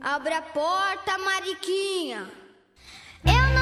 Abre a porta, Mariquinha. Eu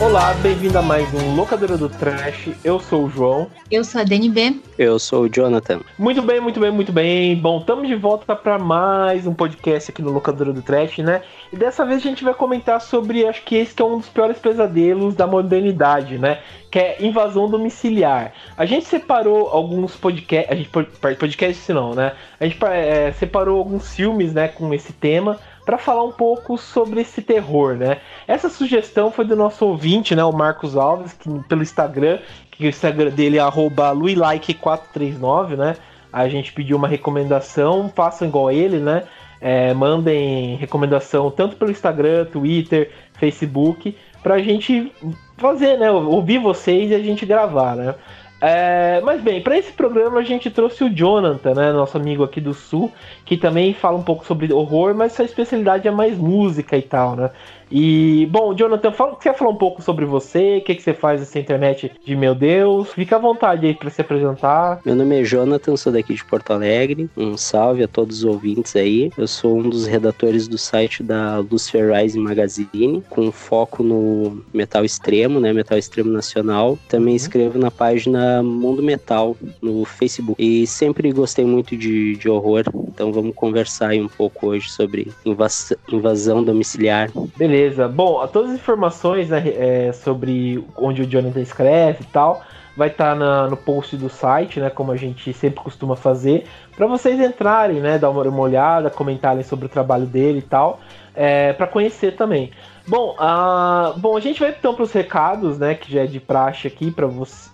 Olá, bem-vindo a mais um Locadora do Trash. Eu sou o João. Eu sou a DNB. Eu sou o Jonathan. Muito bem, muito bem, muito bem. Bom, estamos de volta para mais um podcast aqui no Locadora do Trash, né? E dessa vez a gente vai comentar sobre, acho que esse que é um dos piores pesadelos da modernidade, né? Que é invasão domiciliar. A gente separou alguns podcasts, a gente podcast não, né? A gente é, separou alguns filmes, né, com esse tema para falar um pouco sobre esse terror, né? Essa sugestão foi do nosso ouvinte, né, o Marcos Alves, que, pelo Instagram, que o Instagram dele é luilike439, né? A gente pediu uma recomendação, façam igual a ele, né? É, mandem recomendação tanto pelo Instagram, Twitter, Facebook, pra gente fazer, né? Ouvir vocês e a gente gravar, né? É, mas bem, para esse programa a gente trouxe o Jonathan, né, nosso amigo aqui do Sul, que também fala um pouco sobre horror, mas sua especialidade é mais música e tal, né? E, bom, Jonathan, fala, quer falar um pouco sobre você? O que, que você faz nessa internet de meu Deus? Fica à vontade aí para se apresentar. Meu nome é Jonathan, sou daqui de Porto Alegre. Um salve a todos os ouvintes aí. Eu sou um dos redatores do site da Lucifer Rising Magazine, com foco no metal extremo, né? Metal extremo nacional. Também uhum. escrevo na página Mundo Metal no Facebook. E sempre gostei muito de, de horror, então vamos conversar aí um pouco hoje sobre invas invasão domiciliar. Beleza. Beleza. Bom, todas as informações né, é, sobre onde o Jonathan escreve e tal vai estar tá no post do site, né, como a gente sempre costuma fazer, para vocês entrarem, né, dar uma, uma, olhada, comentarem sobre o trabalho dele e tal, é, para conhecer também. Bom, uh, bom, a gente vai então para os recados, né, que já é de praxe aqui para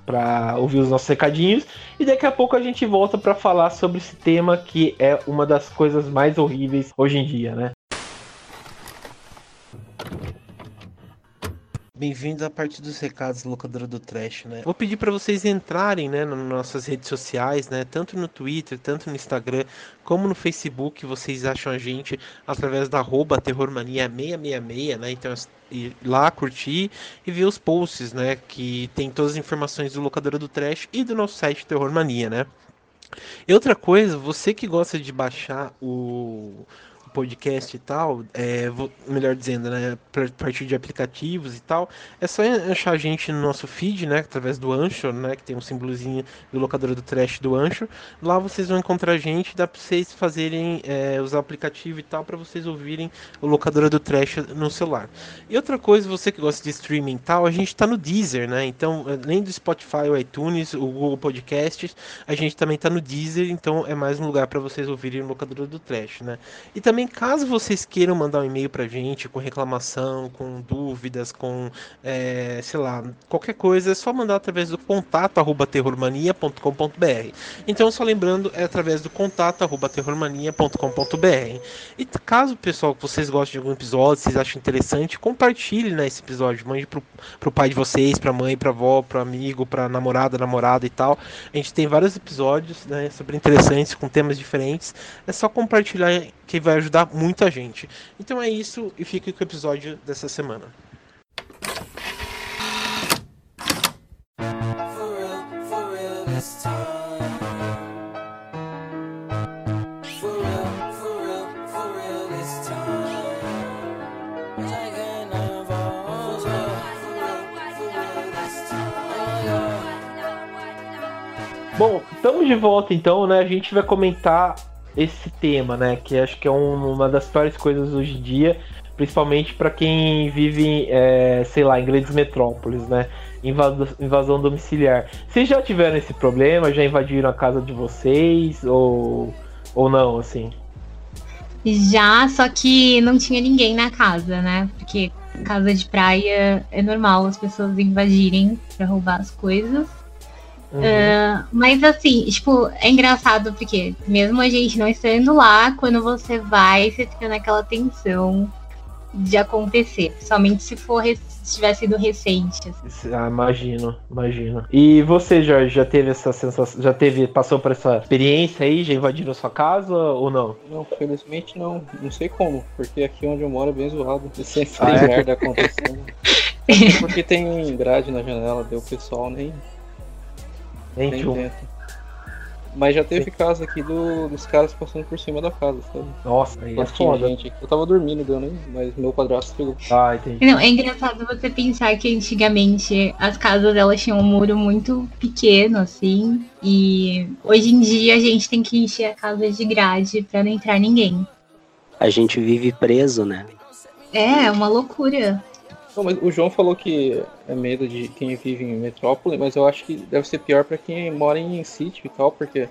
para ouvir os nossos recadinhos e daqui a pouco a gente volta para falar sobre esse tema que é uma das coisas mais horríveis hoje em dia, né? Bem-vindos à parte dos recados locadora do Trash, né? Vou pedir para vocês entrarem, né, nas nossas redes sociais, né, tanto no Twitter, tanto no Instagram, como no Facebook, vocês acham a gente através da arroba terrormania666, né? Então ir lá curtir e ver os posts, né, que tem todas as informações do locadora do Trash e do nosso site Terrormania, né? E outra coisa, você que gosta de baixar o podcast e tal, é, vou, melhor dizendo, né, a partir de aplicativos e tal, é só achar a gente no nosso feed, né, através do Ancho, né, que tem um símbolozinho do locador do trash do Ancho. Lá vocês vão encontrar a gente, dá para vocês fazerem, é, o aplicativo e tal, para vocês ouvirem o locador do trash no celular. E outra coisa, você que gosta de streaming e tal, a gente está no Deezer, né, então, além do Spotify, o iTunes, o Google Podcasts, a gente também está no Deezer, então é mais um lugar para vocês ouvirem o locador do trash, né. E também também, caso vocês queiram mandar um e-mail pra gente com reclamação, com dúvidas, com, é, sei lá, qualquer coisa, é só mandar através do contato arroba terrormania.com.br. Então, só lembrando, é através do contato arroba terrormania.com.br. E caso, pessoal, vocês gostem de algum episódio, vocês acham interessante, compartilhe né, esse episódio. Mande pro, pro pai de vocês, pra mãe, pra avó, pro amigo, pra namorada, namorada e tal. A gente tem vários episódios né, super interessantes, com temas diferentes. É só compartilhar que vai ajudar muita gente. Então é isso e fique com o episódio dessa semana. Bom, estamos de volta então, né? A gente vai comentar esse tema, né? Que acho que é um, uma das piores coisas hoje em dia, principalmente para quem vive, é, sei lá, em grandes metrópoles, né? Invasão, invasão domiciliar. Vocês já tiveram esse problema? Já invadiram a casa de vocês ou, ou não, assim? Já, só que não tinha ninguém na casa, né? Porque casa de praia é normal as pessoas invadirem para roubar as coisas. Uhum. Uh, mas assim, tipo, é engraçado porque mesmo a gente não estando lá, quando você vai, você fica naquela tensão de acontecer, somente se for se tiver sido recente. Assim. Ah, imagino, imagino. E você, Jorge, já teve essa sensação, já teve, passou por essa experiência aí, já invadiram a sua casa ou não? Não, felizmente não. Não sei como, porque aqui onde eu moro é bem zoado. Sempre Ah, tem é? merda acontecendo. porque tem grade na janela, deu o pessoal nem, Nem nem tchum. tenta. Mas já teve caso aqui do- dos caras passando por cima da casa, sabe? Nossa, aí é foda. gente. Eu tava dormindo, deu nem, mas meu padrasto pegou. Ah, entendi. Não, é engraçado você pensar que antigamente as casas elas tinham um muro muito pequeno, assim, e hoje em dia a gente tem que encher a casa de grade pra não entrar ninguém. A gente vive preso, né? É, é uma loucura. Não, mas o João falou que é medo de quem vive em metrópole, mas eu acho que deve ser pior pra quem mora em sítio e tal, porque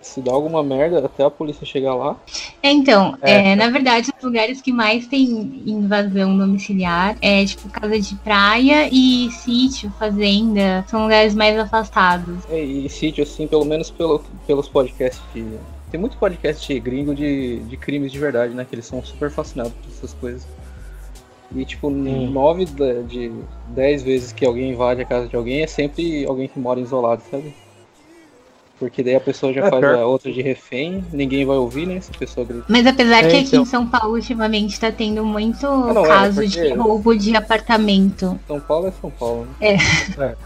se dá alguma merda até a polícia chegar lá. É, então, É. é, na verdade, os lugares que mais tem invasão domiciliar é tipo casa de praia e sítio, fazenda, são lugares mais afastados. É, E, sítio, assim, pelo menos pelo, pelos podcasts. Tem muito podcast gringo de, de crimes de verdade, né? Que eles são super fascinados por essas coisas. E tipo, Sim. nove de, de dez vezes que alguém invade a casa de alguém é sempre alguém que mora isolado, sabe? Porque daí a pessoa já É, faz pior- a outra de refém, ninguém vai ouvir, né? Se a pessoa grita. Mas apesar É, que aqui então. em São Paulo ultimamente tá tendo muito não, é, caso porque- de roubo de apartamento. São Paulo é São Paulo, né?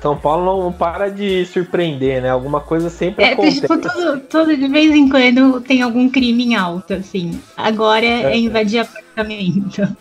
São Paulo não para de surpreender, né? Alguma coisa sempre É, acontece. tipo, todo, todo de vez em quando tem algum crime em alta, assim. Agora é, É. invadir apartamento.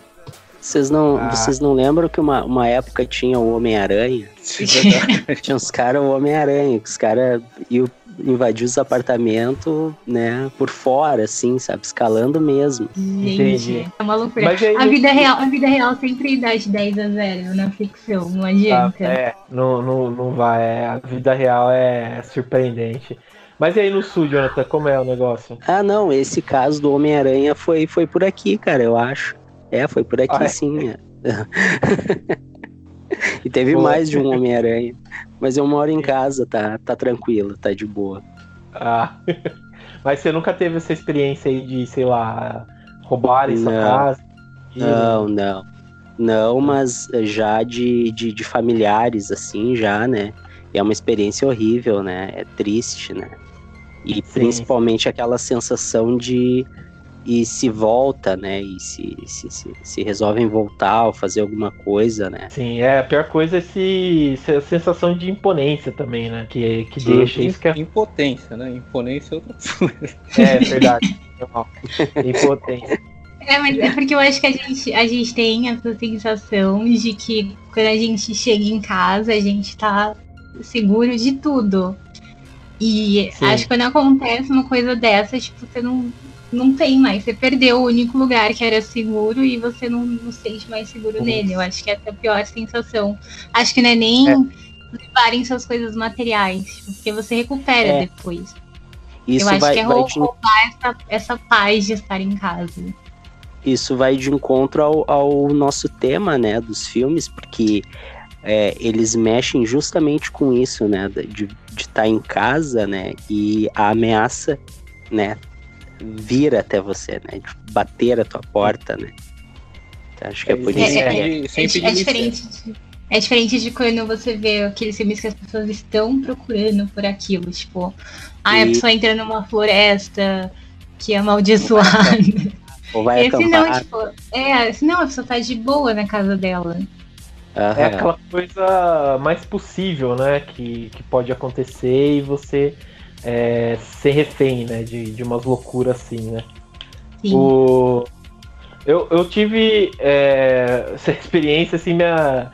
Vocês não, Ah. vocês não lembram que uma, uma época tinha o Homem-Aranha? Tinha uns caras, o Homem-Aranha, que os caras iam invadir os apartamentos, né, por fora, assim, sabe? Escalando mesmo. Entendi. Gente, é uma loucura. Aí A vida, real, a vida real sempre dá de 10 a 0 na ficção, não Ah, adianta. é, não, não, não vai. é, a vida real é surpreendente. Mas e aí no sul, Jonathan, como é o negócio? Ah, não, esse caso do Homem-Aranha foi, foi por aqui, cara, eu acho. É, foi por aqui Ah, é? sim. é. e teve Pô. mais de um Homem-Aranha. Mas eu moro em casa, tá, tá tranquilo, tá de boa. Ah, mas você nunca teve essa experiência aí de, sei lá, roubarem sua casa? Não, não. Não, mas já de, de, de familiares, assim, já, né? E é uma experiência horrível, né? É triste, né? E Sim. principalmente aquela sensação de e se volta, né? E se, se, se, se resolvem voltar ou fazer alguma coisa, né? Sim, é, a pior coisa é esse, essa sensação de imponência também, né? Que, que Sim. deixa isso que é, Impotência, né? Imponência é outra coisa. é verdade. Normal. Impotência. É, mas é porque eu acho que a gente, a gente tem essa sensação de que quando a gente chega em casa, a gente tá seguro de tudo. E Sim. acho que quando acontece uma coisa dessa, tipo, você não, não tem mais. Você perdeu o único lugar que era seguro e você não, não se sente mais seguro Uhum. nele. Eu acho que essa é a pior sensação. Acho que não é nem É. levarem suas coisas materiais, porque você recupera É. depois. Isso eu acho vai, que é roubar essa, essa paz de estar em casa. isso vai de encontro ao, ao nosso tema, né? Dos filmes, porque é, eles mexem justamente com isso, né? De estar em casa, né? E a ameaça, né? Vir até você, né? De bater a tua porta, né? Então, acho que é por sem isso que é. É, é diferente de, é diferente de quando você vê aqueles filmes que as pessoas estão procurando por aquilo. Tipo, ah, a pessoa entra numa floresta que é amaldiçoada. Ou vai Esse não, tipo, é, esse não, a pessoa tá de boa na casa dela. aham. É aquela coisa mais possível, né? Que, que pode acontecer e você é, ser refém, né? De, de umas loucuras assim, né? Sim. O... Eu, eu tive é, essa experiência, assim, minha.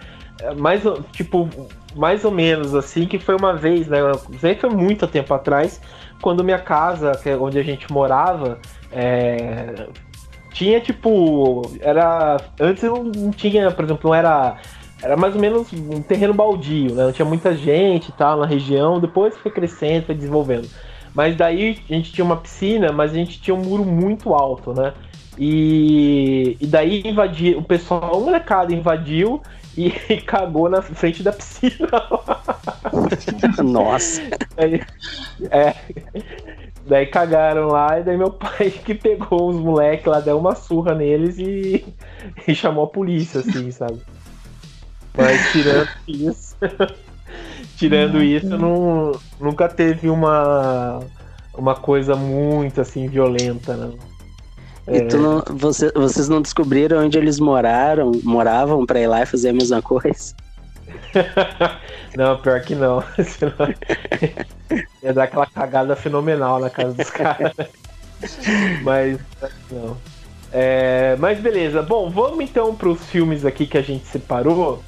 Mais, ou- tipo, mais ou menos assim, que foi uma vez, né? Aí foi muito tempo atrás, quando minha casa, é onde a gente morava, é, tinha tipo. Era. Antes não tinha, por exemplo, não era. Era mais ou menos um terreno baldio, né? Não tinha muita gente e tal na região, depois foi crescendo, foi desenvolvendo. Mas daí a gente tinha uma piscina, mas a gente tinha um muro muito alto, né? E, e daí invadiu, o pessoal, um molecada invadiu e, cagou na frente da piscina. Nossa. Aí, é. Daí cagaram lá, e daí meu pai que pegou os moleques lá, deu uma surra neles e, e chamou a polícia, assim, sabe? Mas tirando isso. tirando isso, não, nunca teve uma, uma coisa muito assim violenta, né? E tu não, você- vocês não descobriram onde eles moraram, moravam pra ir lá e fazer a mesma coisa? Não, pior que não. Senão Ia dar aquela cagada fenomenal na casa dos caras. Mas não. É, mas beleza. Bom, vamos então para os filmes aqui que a gente separou.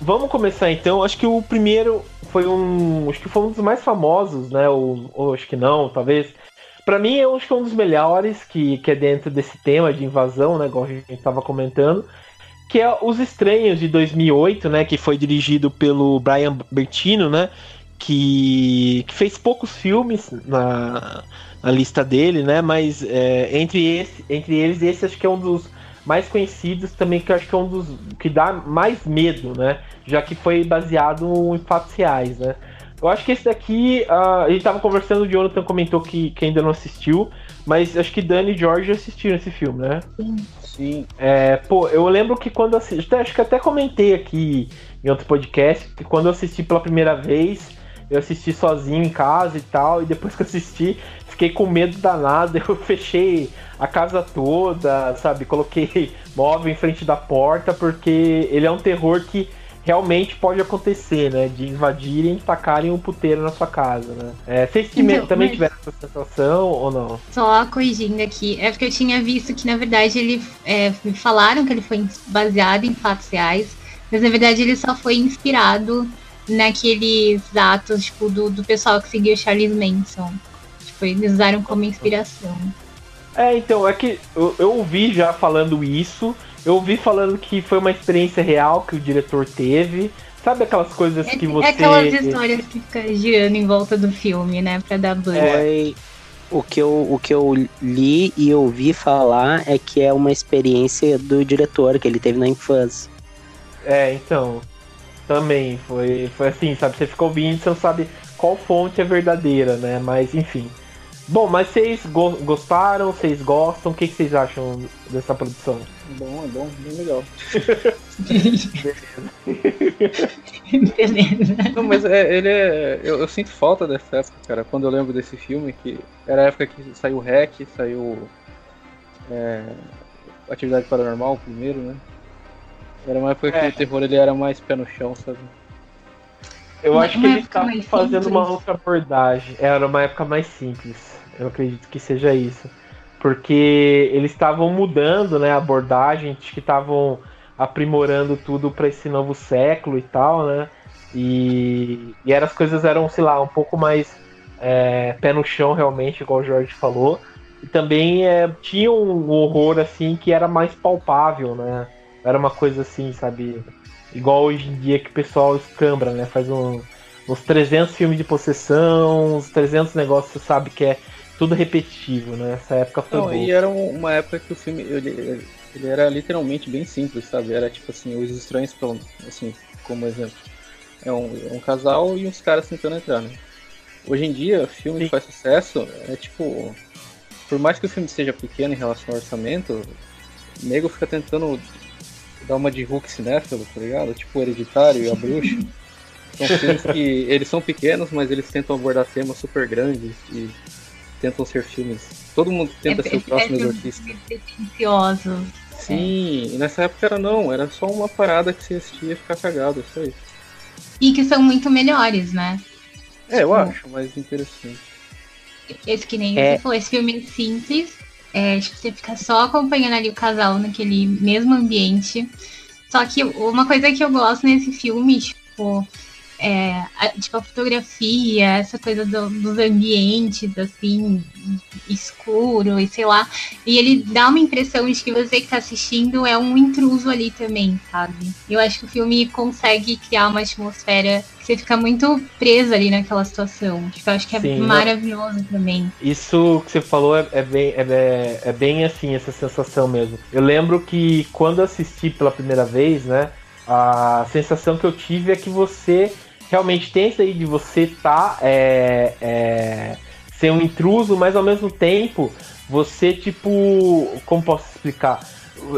Vamos começar então. Acho que o primeiro foi um, acho que foi um dos mais famosos, né? Ou, ou acho que não, talvez. Pra mim, acho que é um dos melhores que, que é dentro desse tema de invasão, né? Igual a gente estava comentando. Que é Os Estranhos de 2008, né? Que foi dirigido pelo Brian Bertino, né? Que, que fez poucos filmes na, na lista dele, né? Mas é, entre, esse, entre eles, esse acho que é um dos mais conhecidos também, que acho que é um dos que dá mais medo, né? Já que foi baseado em fatos reais, né? Eu acho que esse daqui, a gente tava conversando, o Jonathan comentou que, que ainda não assistiu, mas acho que Dani e George assistiram esse filme, né? Sim. É, pô, eu lembro que quando assisti, acho que até comentei aqui em outro podcast, que quando eu assisti pela primeira vez, eu assisti sozinho em casa e tal, e depois que eu assisti, fiquei com medo danado, eu fechei a casa toda, sabe? Coloquei móvel em frente da porta, porque ele é um terror que realmente pode acontecer, né? De invadirem e tacarem um puteiro na sua casa, né? É, vocês Então, também mas- tiveram essa sensação ou não? Só corrigindo aqui, é porque eu tinha visto que, na verdade, ele é, me falaram que ele foi baseado em fatos reais, mas na verdade ele só foi inspirado naqueles atos, tipo, do, do pessoal que seguiu Charles Manson. Tipo, eles usaram como inspiração. É, então, é que eu, eu ouvi já falando isso, eu ouvi falando que foi uma experiência real que o diretor teve. Sabe aquelas coisas É, que você. é aquelas histórias que ficam girando em volta do filme, né? Pra dar. É. Foi o que, eu, o que eu li e ouvi falar é que é uma experiência do diretor que ele teve na infância. É, então. Também foi, foi assim, sabe? Você fica ouvindo, você não sabe qual fonte é verdadeira, né? Mas enfim. Bom, mas vocês go- gostaram? Vocês gostam? O que, que vocês acham dessa produção? Bom, é bom, bem legal. Beleza. Não, mas é, ele é. Eu, eu sinto falta dessa época, cara. Quando eu lembro desse filme, que era a época que saiu o Hack, saiu. É, Atividade Paranormal, primeiro, né? Era uma época que É. o terror ele era mais pé no chão, sabe? Eu Uma- acho que uma eles época estavam fazendo uma simples. outra abordagem. Era uma época mais simples. Eu acredito que seja isso. Porque eles estavam mudando né, a abordagem, que estavam aprimorando tudo para esse novo século e tal, né? E, e era, as coisas eram, sei lá, um pouco mais é, pé no chão realmente, igual o Jorge falou. E também é, tinha um horror assim que era mais palpável, né? Era uma coisa assim, sabe? Igual hoje em dia que o pessoal escambra, né? Faz um, uns 300 filmes de possessão, uns 300 negócios, sabe que é tudo repetitivo, né? Essa época foi Não, boa. e era um- uma época que o filme ele, ele era literalmente bem simples, sabe? Era tipo assim, os estranhos, pelo- assim, como exemplo. É um, é um casal e uns caras tentando entrar, né? Hoje em dia, filme Sim. que faz sucesso é tipo. Por mais que o filme seja pequeno em relação ao orçamento, o nego fica tentando dar uma de Hulk cinéfilo, tá ligado? Tipo o Hereditário e a Bruxa. São filmes que eles são pequenos, mas eles tentam abordar temas super grandes e tentam ser filmes. Todo mundo tenta ser o próximo exorcista. Pretencioso. Sim, e nessa época era não, era só uma parada que você assistia e ficar cagado, isso aí. E que são muito melhores, né? É, eu Tipo, acho mais interessante. Esse que nem É. você falou, esse filme é simples. É, tipo, você fica só acompanhando ali o casal naquele mesmo ambiente. Só que uma coisa que eu gosto nesse filme, tipo, é, tipo, a fotografia, essa coisa do, dos ambientes, assim, escuro e sei lá. E ele dá uma impressão de que você que tá assistindo é um intruso ali também, sabe? Eu acho que o filme consegue criar uma atmosfera que você fica muito preso ali naquela situação. Tipo, eu acho que é Sim, maravilhoso também. Isso que você falou é, é bem, é, é bem assim, essa sensação mesmo. Eu lembro que quando assisti pela primeira vez, né? A sensação que eu tive é que você realmente tem isso aí de você tá é, é, ser um intruso, mas ao mesmo tempo você tipo, como posso explicar?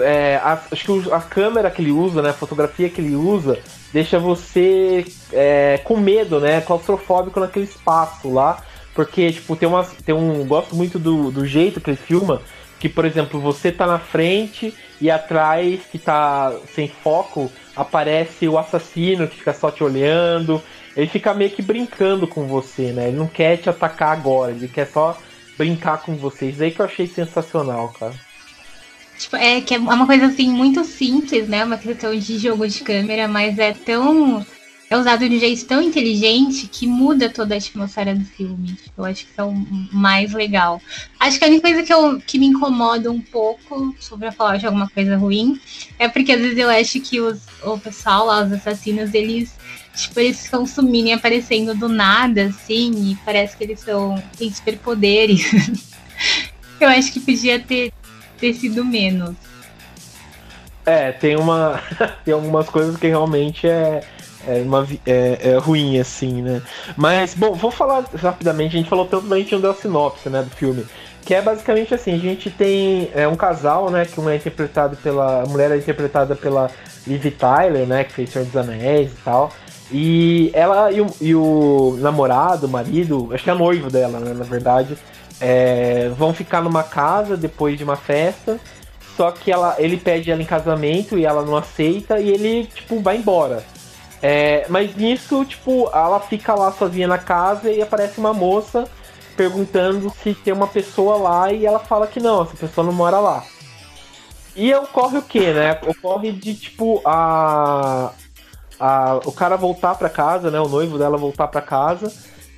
É, acho que a câmera que ele usa, né, a fotografia que ele usa, deixa você é, com medo, né, claustrofóbico naquele espaço lá, porque tipo tem tem um, gosto muito do, do jeito que ele filma, que por exemplo você tá na frente e atrás que tá sem foco aparece o assassino que fica só te olhando. Ele fica meio que brincando com você, né? Ele não quer te atacar agora, ele quer só brincar com vocês. Aí que eu achei sensacional, cara. Tipo, é que é uma coisa assim muito simples, né? Uma questão de jogo de câmera, mas é tão. É usado de um jeito tão inteligente que muda toda a atmosfera do filme. Eu acho que é o mais legal. Acho que a única coisa que, eu, que me incomoda um pouco sobre falar de alguma coisa ruim é porque às vezes eu acho que os, o pessoal lá, os assassinos, eles tipo, eles ficam sumindo e aparecendo do nada, assim, e parece que eles são, têm superpoderes. eu acho que podia ter, ter sido menos. É, tem uma. tem algumas coisas que realmente é. É, uma, é, é ruim, assim, né? Mas, bom, vou falar rapidamente. A gente falou tanto, mas a gente não deu a sinopse, né, do filme. Que é basicamente assim: a gente tem é, um casal, né? Que uma é interpretado pela. A mulher é interpretada pela Liv Tyler, né? Que fez Senhor dos Anéis e tal. E ela e o, e o namorado, o marido, acho que é noivo dela, né, na verdade, é, vão ficar numa casa depois de uma festa. Só que ela, ele pede ela em casamento e ela não aceita e ele, tipo, vai embora. É, mas nisso, tipo, ela fica lá sozinha na casa e aparece uma moça perguntando se tem uma pessoa lá e ela fala que não, essa pessoa não mora lá. E ocorre o que, né? Ocorre de, tipo, a, a, o cara voltar para casa, né? O noivo dela voltar para casa.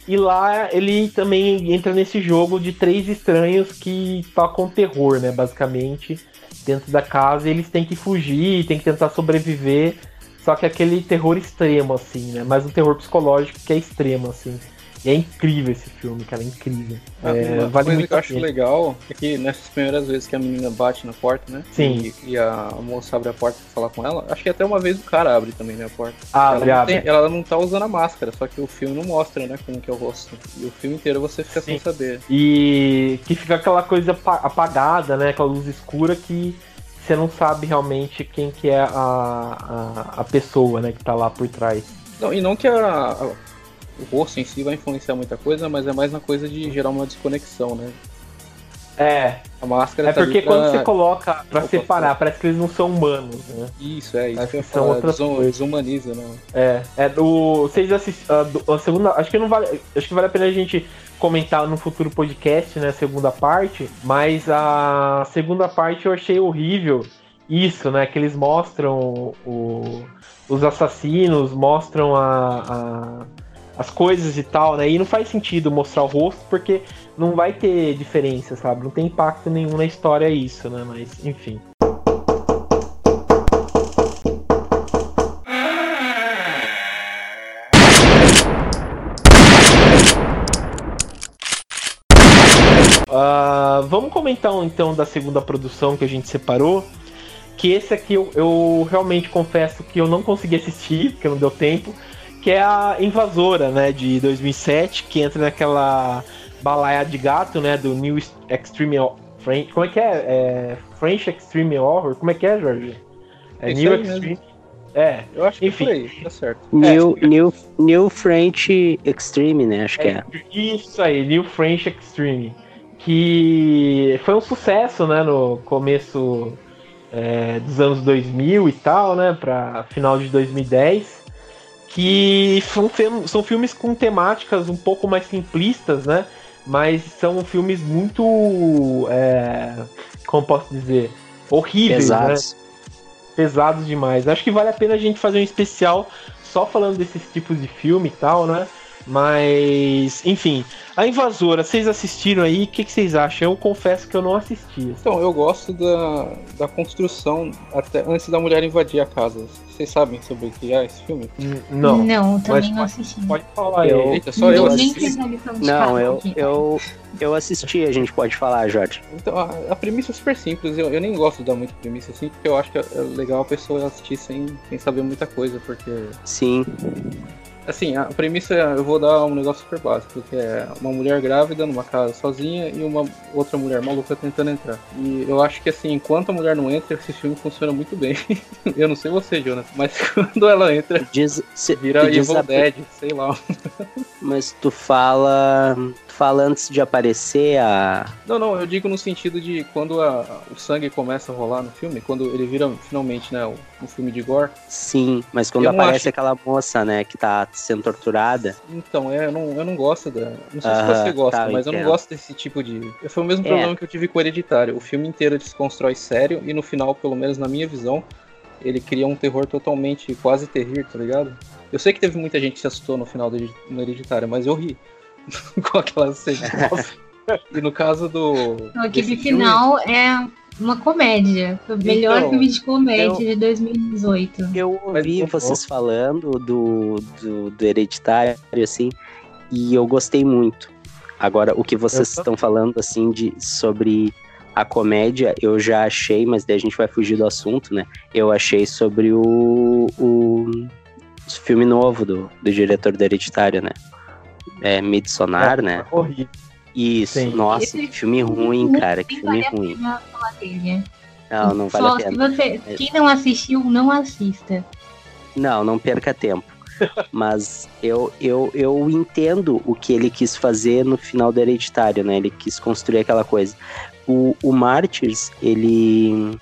E lá ele também entra nesse jogo de três estranhos que tocam terror, né? Basicamente, dentro da casa. E eles têm que fugir, têm que tentar sobreviver. Só que aquele terror extremo, assim, né? Mas um terror psicológico que é extremo, assim. E é incrível esse filme, cara, é incrível. Ah, é, uma vale coisa muito que eu a acho legal é que nessas primeiras vezes que a menina bate na porta, né? Sim. E, e a moça abre a porta pra falar com ela, acho que até uma vez o cara abre também né, a porta. Abre, ela, não tem- ela não tá usando a máscara, só que o filme não mostra, né, como que é o rosto. E o filme inteiro você fica sem Sim. saber. E que fica aquela coisa apa- apagada, né? Aquela luz escura que você não sabe realmente quem que é a, a, a pessoa, né? Que tá lá por trás. Não, e não que a- a- o rosto em si vai influenciar muita coisa, mas é mais na coisa de gerar uma desconexão, né? É, A máscara é tá porque quando pra- você coloca pra separar, parece que eles não são humanos, né? Isso, é, isso Acho que são outras desum- coisas. desumaniza, né? É, é do. Vocês assistiram. A, a segunda. Acho que não vale. Acho que vale a pena a gente comentar no futuro podcast, né? A segunda parte. Mas a segunda parte eu achei horrível. Isso, né? Que eles mostram o, os assassinos, mostram a, a- as coisas e tal, né? E não faz sentido mostrar o rosto porque não vai ter diferença, sabe? Não tem impacto nenhum na história isso, né? Mas, enfim. Ah, vamos comentar então da segunda produção que a gente separou. Que esse aqui eu, eu realmente confesso que eu não consegui assistir, porque não deu tempo. Que é a Invasora, né, de 2007, que entra naquela balaia de gato, né, do New Extreme French. Como é que é? é French Extreme Horror? Como é que é, Jorge? É É New aí mesmo. Extreme. É, Eu acho que Enfim. foi, tá certo. New, New, New French Extreme, né? Acho que é. Isso aí, New French Extreme. Que foi um sucesso, né, no começo é, dos anos 2000 e tal, né, pra final de 2010. Que são, são filmes com temáticas um pouco mais simplistas, né, mas são filmes muito, é, como posso dizer, horríveis, né? Pesados. pesados demais. Acho que vale a pena a gente fazer um especial só falando desses tipos de filme e tal, né? Mas, enfim, a Invasora, vocês assistiram aí? O que, que, vocês acham? Eu confesso que eu não assisti. Então, eu gosto da, da construção até antes da mulher invadir a casa. Vocês sabem sobre o que é esse filme? Não. Não, também não assisti. Pode falar eu, Eita, só eu assisti. Não, eu, eu, eu assisti, a gente pode falar, Jorge. Então, a, a premissa é super simples. Eu, eu nem gosto de dar muita premissa assim, porque eu acho que é legal a pessoa assistir sem, sem saber muita coisa, porque. Sim. Assim, a premissa eu vou dar um negócio super básico, que é uma mulher grávida numa casa sozinha e uma outra mulher maluca tentando entrar. E eu acho que assim, enquanto a mulher não entra, esse filme funciona muito bem. eu não sei você, Jonas, mas quando ela entra, diz, se, vira Evil Dead, sei lá. mas tu fala fala antes de aparecer a. Não, não, eu digo no sentido de quando a, o sangue começa a rolar no filme, quando ele vira finalmente, né, o, um filme de gore. Sim, mas quando aparece acho... aquela moça, né, que tá sendo torturada. Então, é, eu não, eu não gosto da. Não sei se você gosta, tá, mas eu não gosto desse tipo de. Foi o mesmo é. problema que eu tive com o Hereditário. O filme inteiro desconstrói sério e no final, pelo menos na minha visão, ele cria um terror totalmente quase terrir, tá ligado? Eu sei que teve muita gente que se assustou no final do Hereditário, mas eu ri. com aquela cena. e no caso do. Aquele final filme... é uma comédia. Foi o melhor então, filme de comédia eu, de 2018. Eu ouvi Mas, vocês falando do, do, do Hereditário, assim, e eu gostei muito. Agora, o que vocês eu... estão falando, assim, de, sobre a comédia, eu já achei, mas daí a gente vai fugir do assunto, né? Eu achei sobre o, o, o filme novo do, do diretor do Hereditário, né? É, Midsonar, é, né? Horrível. Isso, Sim. nossa, Esse que filme ruim, cara, que filme vale ruim. Não, não vale Só a pena. Você, quem não assistiu, não assista. Não, não perca tempo. Mas eu, eu, eu entendo o que ele quis fazer no final do Hereditário, né? Ele quis construir aquela coisa. O, o Martyrs, ele,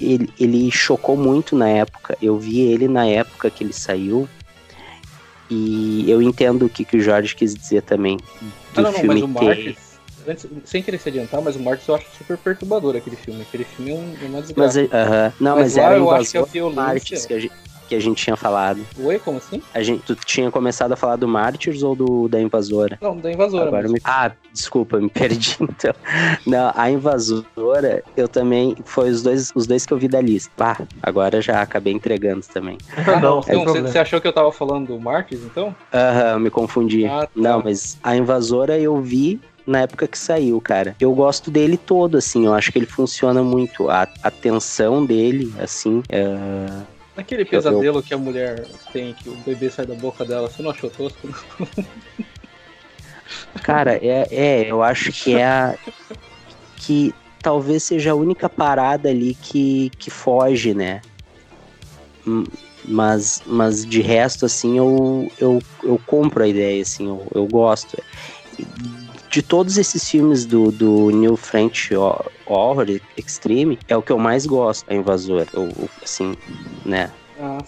ele, ele chocou muito na época. Eu vi ele na época que ele saiu. E eu entendo o que, que o Jorge quis dizer também do ah, não, filme não, mas o Martins, antes, sem querer se adiantar, mas o Martins eu acho super perturbador aquele filme. Aquele filme é, um, é uma desgraça. Mas, uh -huh. Não, mas, mas era eu acho que a violência... Martins que a gente que a gente tinha falado. Oi, como assim? A gente, tu tinha começado a falar do Martyrs ou do da Invasora? Não, da Invasora. Agora me... Ah, desculpa, me perdi então. Não, a Invasora, eu também, foi os dois, os dois que eu vi da lista. Pá, agora já acabei entregando também. Ah, não, é então, você, você, achou que eu tava falando do Martyrs, então? Aham, me confundi. Ah, tá. Não, mas a Invasora eu vi na época que saiu, cara. Eu gosto dele todo, assim, eu acho que ele funciona muito. A, a tensão dele, assim, é, Aquele pesadelo que a mulher tem, que o bebê sai da boca dela, você não achou tosco? Cara, é, é, eu acho que é a. que talvez seja a única parada ali que, que foge, né? Mas, mas de resto, assim, eu, eu, eu compro a ideia, assim, eu, eu gosto. De todos esses filmes do, do New French Horror Extreme, é o que eu mais gosto, a Invasor. Eu, assim, né? Ah,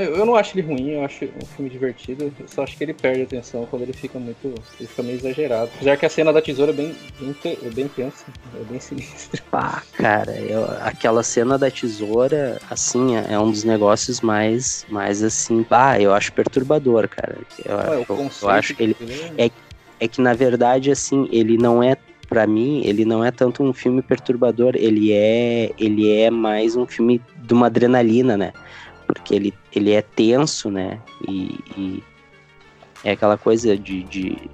eu não acho ele ruim, eu acho um filme divertido. Eu só acho que ele perde a atenção quando ele fica muito. Ele fica meio exagerado. Já que a cena da tesoura é bem, bem, é bem tensa, é bem sinistra. Ah, cara, eu, aquela cena da tesoura, assim, é, é um dos negócios mais, mais assim. Ah, eu acho perturbador, cara. Eu, ah, eu, eu acho que ele. É, é que na verdade, assim, ele não é para mim, ele não é tanto um filme perturbador, ele é ele é mais um filme de uma adrenalina, né? Porque ele, ele é tenso, né? E, e é aquela coisa de. de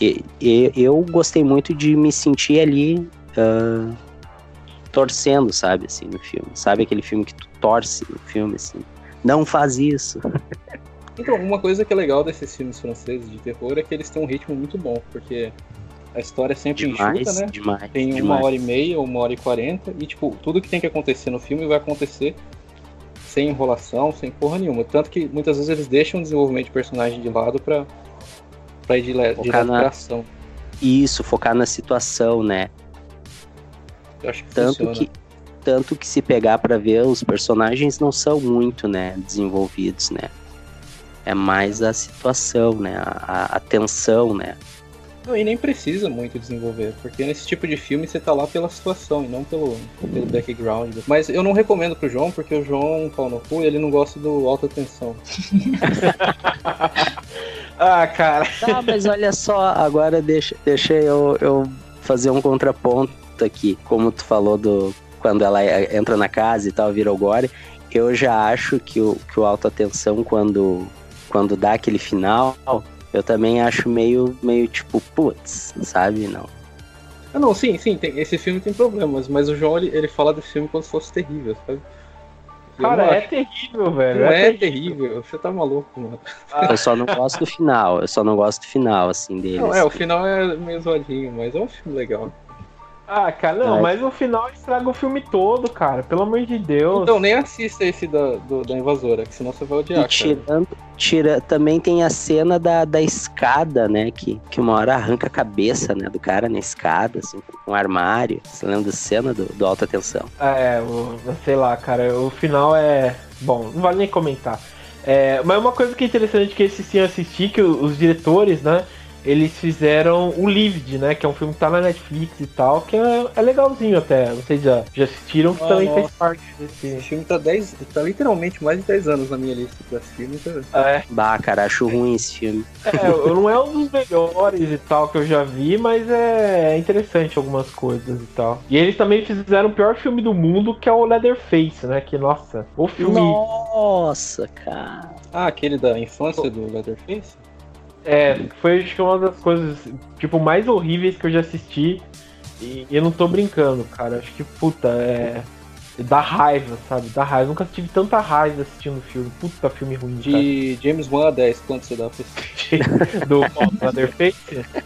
e, e, eu gostei muito de me sentir ali uh, torcendo, sabe, assim, no filme. Sabe aquele filme que tu torce no filme, assim? Não faz isso. Então, uma coisa que é legal desses filmes franceses de terror é que eles têm um ritmo muito bom, porque a história é sempre demais, enxuta, né? Demais, tem demais. uma hora e meia, uma hora e quarenta, e tipo, tudo que tem que acontecer no filme vai acontecer sem enrolação, sem porra nenhuma. Tanto que muitas vezes eles deixam o desenvolvimento de personagem de lado pra, pra ir direto, direto na... pra ação. Isso, focar na situação, né? Eu acho que tanto funciona. que Tanto que se pegar para ver, os personagens não são muito, né, desenvolvidos, né? É mais a situação, né? A, a tensão, né? Não, e nem precisa muito desenvolver, porque nesse tipo de filme você tá lá pela situação e não pelo, pelo background. Mas eu não recomendo pro João, porque o João, pau no cu, ele não gosta do alta tensão. Ah, cara. Tá, mas olha só, agora deixa, deixa eu, eu fazer um contraponto aqui. Como tu falou do quando ela entra na casa e tal, vira o gore. Eu já acho que o, que o Alta Tensão, quando, quando dá aquele final, eu também acho meio, meio tipo, putz, sabe? Não. Ah, não, sim, sim, tem, esse filme tem problemas, mas o João ele, ele fala desse filme como se fosse terrível, sabe? Eu Cara, é acho. terrível, velho. Não é terrível. terrível, você tá maluco, mano. Eu só não gosto do final, eu só não gosto do final, assim, dele. Não, é, assim. o final é meio zoadinho, mas é um filme legal. Ah, cara, não, mas o final estraga o filme todo, cara. Pelo amor de Deus. Então, nem assista esse da, do- da invasora, que senão você vai E odiar, cara. tirando, tira, também tem a cena da, da escada, né? Que, que uma hora arranca a cabeça, né? Do cara na escada, assim, com um armário. Você lembra da cena do, do Alta Tensão? É, o, sei lá, cara, o final é. Bom, não vale nem comentar. É, mas uma coisa que é interessante que esse sim eu assisti, que os diretores, né? Eles fizeram o Livid, né? Que é um filme que tá na Netflix e tal, que é, é legalzinho até. Vocês já, já assistiram, que Ah, também nossa. fez parte Esse desse. filme tá 10. tá literalmente mais de 10 anos na minha lista pra assistir, então- É, Bah, cara, acho ruim esse filme. é, não é um dos melhores e tal que eu já vi, mas é interessante algumas coisas e tal. E eles também fizeram o pior filme do mundo, que é o Leatherface, né? Que, nossa, o filme. Nossa, cara. Ah, aquele da infância do Leatherface? É, foi acho que uma das coisas, tipo, mais horríveis que eu já assisti. E eu não tô brincando, cara. Acho que, puta, é. Dá raiva, sabe? Dá raiva. Nunca tive tanta raiva assistindo o filme. Puta filme ruim, De James Wan a 10, quanto você dá pra assistir? cara. Do Leatherface?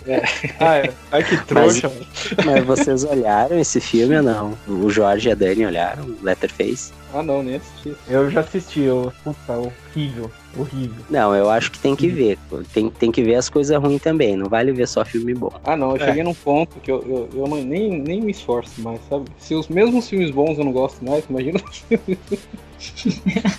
É. Ah, é. Ai, que trouxa, mano. Mas vocês olharam esse filme ou não? O Jorge e a Dani olharam Letterface? Ah, não, nem assisti. Eu já assisti, eu. Puta, horrível. Horrível. Não, eu acho que tem que ver. pô. Tem, tem que ver as coisas ruins também. Não vale ver só filme bom. Ah, não, eu É. cheguei num ponto que eu, eu, eu não- nem, nem me esforço mais, sabe? Se os mesmos filmes bons eu não gosto mais, imagina os filmes.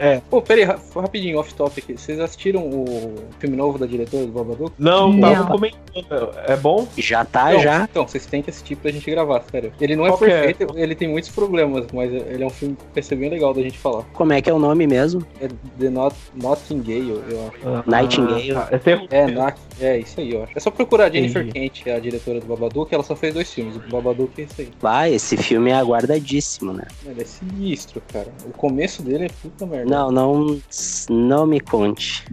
É. Pô, pera aí, ra- rapidinho, off-top aqui. Vocês assistiram o filme novo da diretora do Babadook? Não, Não. tava comentando. É bom? Já tá, Não, já. Então, vocês têm que assistir pra gente gravar, sério. Ele não é Qual é? perfeito, ele tem muitos problemas, mas ele é um filme que vai ser bem legal da gente falar. Como é que é o nome mesmo? É The Not, Nightingale, eu acho. Ah, Nightingale. tá. É terror. É, Nat, é isso aí, eu acho. É só procurar a Jennifer Entendi. Kent, a diretora do Babadook, ela só fez dois filmes. O Babadook é isso aí. Ah, esse filme é aguardadíssimo, né? Ele é sinistro, cara. O começo dele é puta merda. Não, não, não me conte.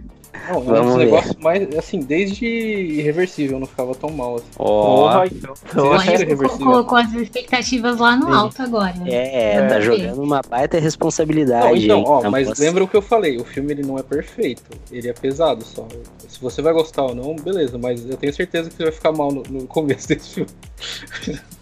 Não, é um Vamos ver. negócios mais, assim, desde Irreversível não ficava tão mal assim. Ó, Porra, então. então Você é- colocou as expectativas lá no Sim. alto agora. é, É. tá jogando uma baita responsabilidade. Não, então, hein, ó, mas moça. lembra o que eu falei, o filme ele não é perfeito, ele é pesado só. Se você vai gostar ou não, beleza, mas eu tenho certeza que você vai ficar mal no, no começo desse filme.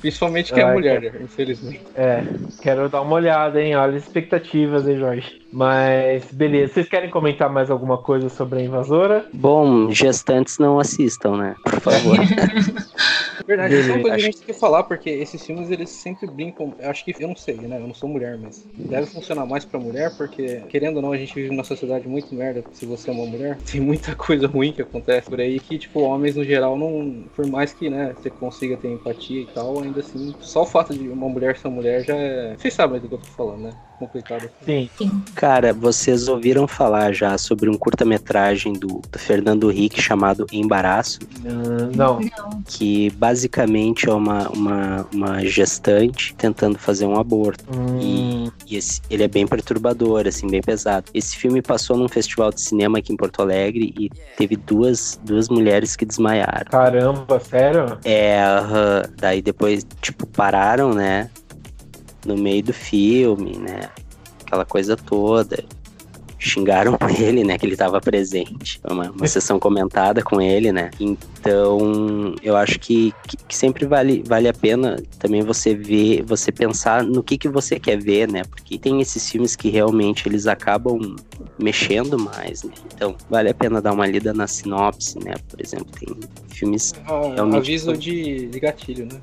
Principalmente que é Ai, mulher, né, infelizmente. É, quero dar uma olhada, hein? Olha as expectativas, hein, Jorge? Mas, beleza. Vocês querem comentar mais alguma coisa sobre a invasora? Bom, gestantes não assistam, né? Por favor. Verdade, isso é uma coisa que a gente tem que falar, porque esses filmes eles sempre brincam. Eu acho que, eu não sei, né? Eu não sou mulher, mas deve funcionar mais pra mulher, porque, querendo ou não, a gente vive numa sociedade muito merda. Se você é uma mulher, tem muita coisa ruim que acontece por aí que, tipo, homens no geral não. Por mais que, né, você consiga ter empatia e tal, ainda assim, só o fato de uma mulher ser mulher já é. Vocês sabem do que eu tô falando, né? Complicado. Sim. Cara, vocês ouviram falar já sobre um curta-metragem do, do Fernando Henrique chamado Embaraço? Ah, não. que basicamente é uma, uma, uma gestante tentando fazer um aborto. Hum, E esse, ele é bem perturbador, assim, bem pesado. Esse filme passou num festival de cinema aqui em Porto Alegre e teve duas, duas mulheres que desmaiaram. caramba, sério? É, aham, daí depois, tipo, pararam, né? No meio do filme, né? Aquela coisa toda. Xingaram ele, né? Que ele tava presente. Foi uma, uma sessão comentada com ele, né? Então, eu acho que, que, que sempre vale, vale a pena também você ver, você pensar no que, que você quer ver, né? Porque tem esses filmes que realmente eles acabam mexendo mais, né? Então, vale a pena dar uma lida na sinopse, né? Por exemplo, tem filmes Ah, Realmente aviso de, de gatilho, né?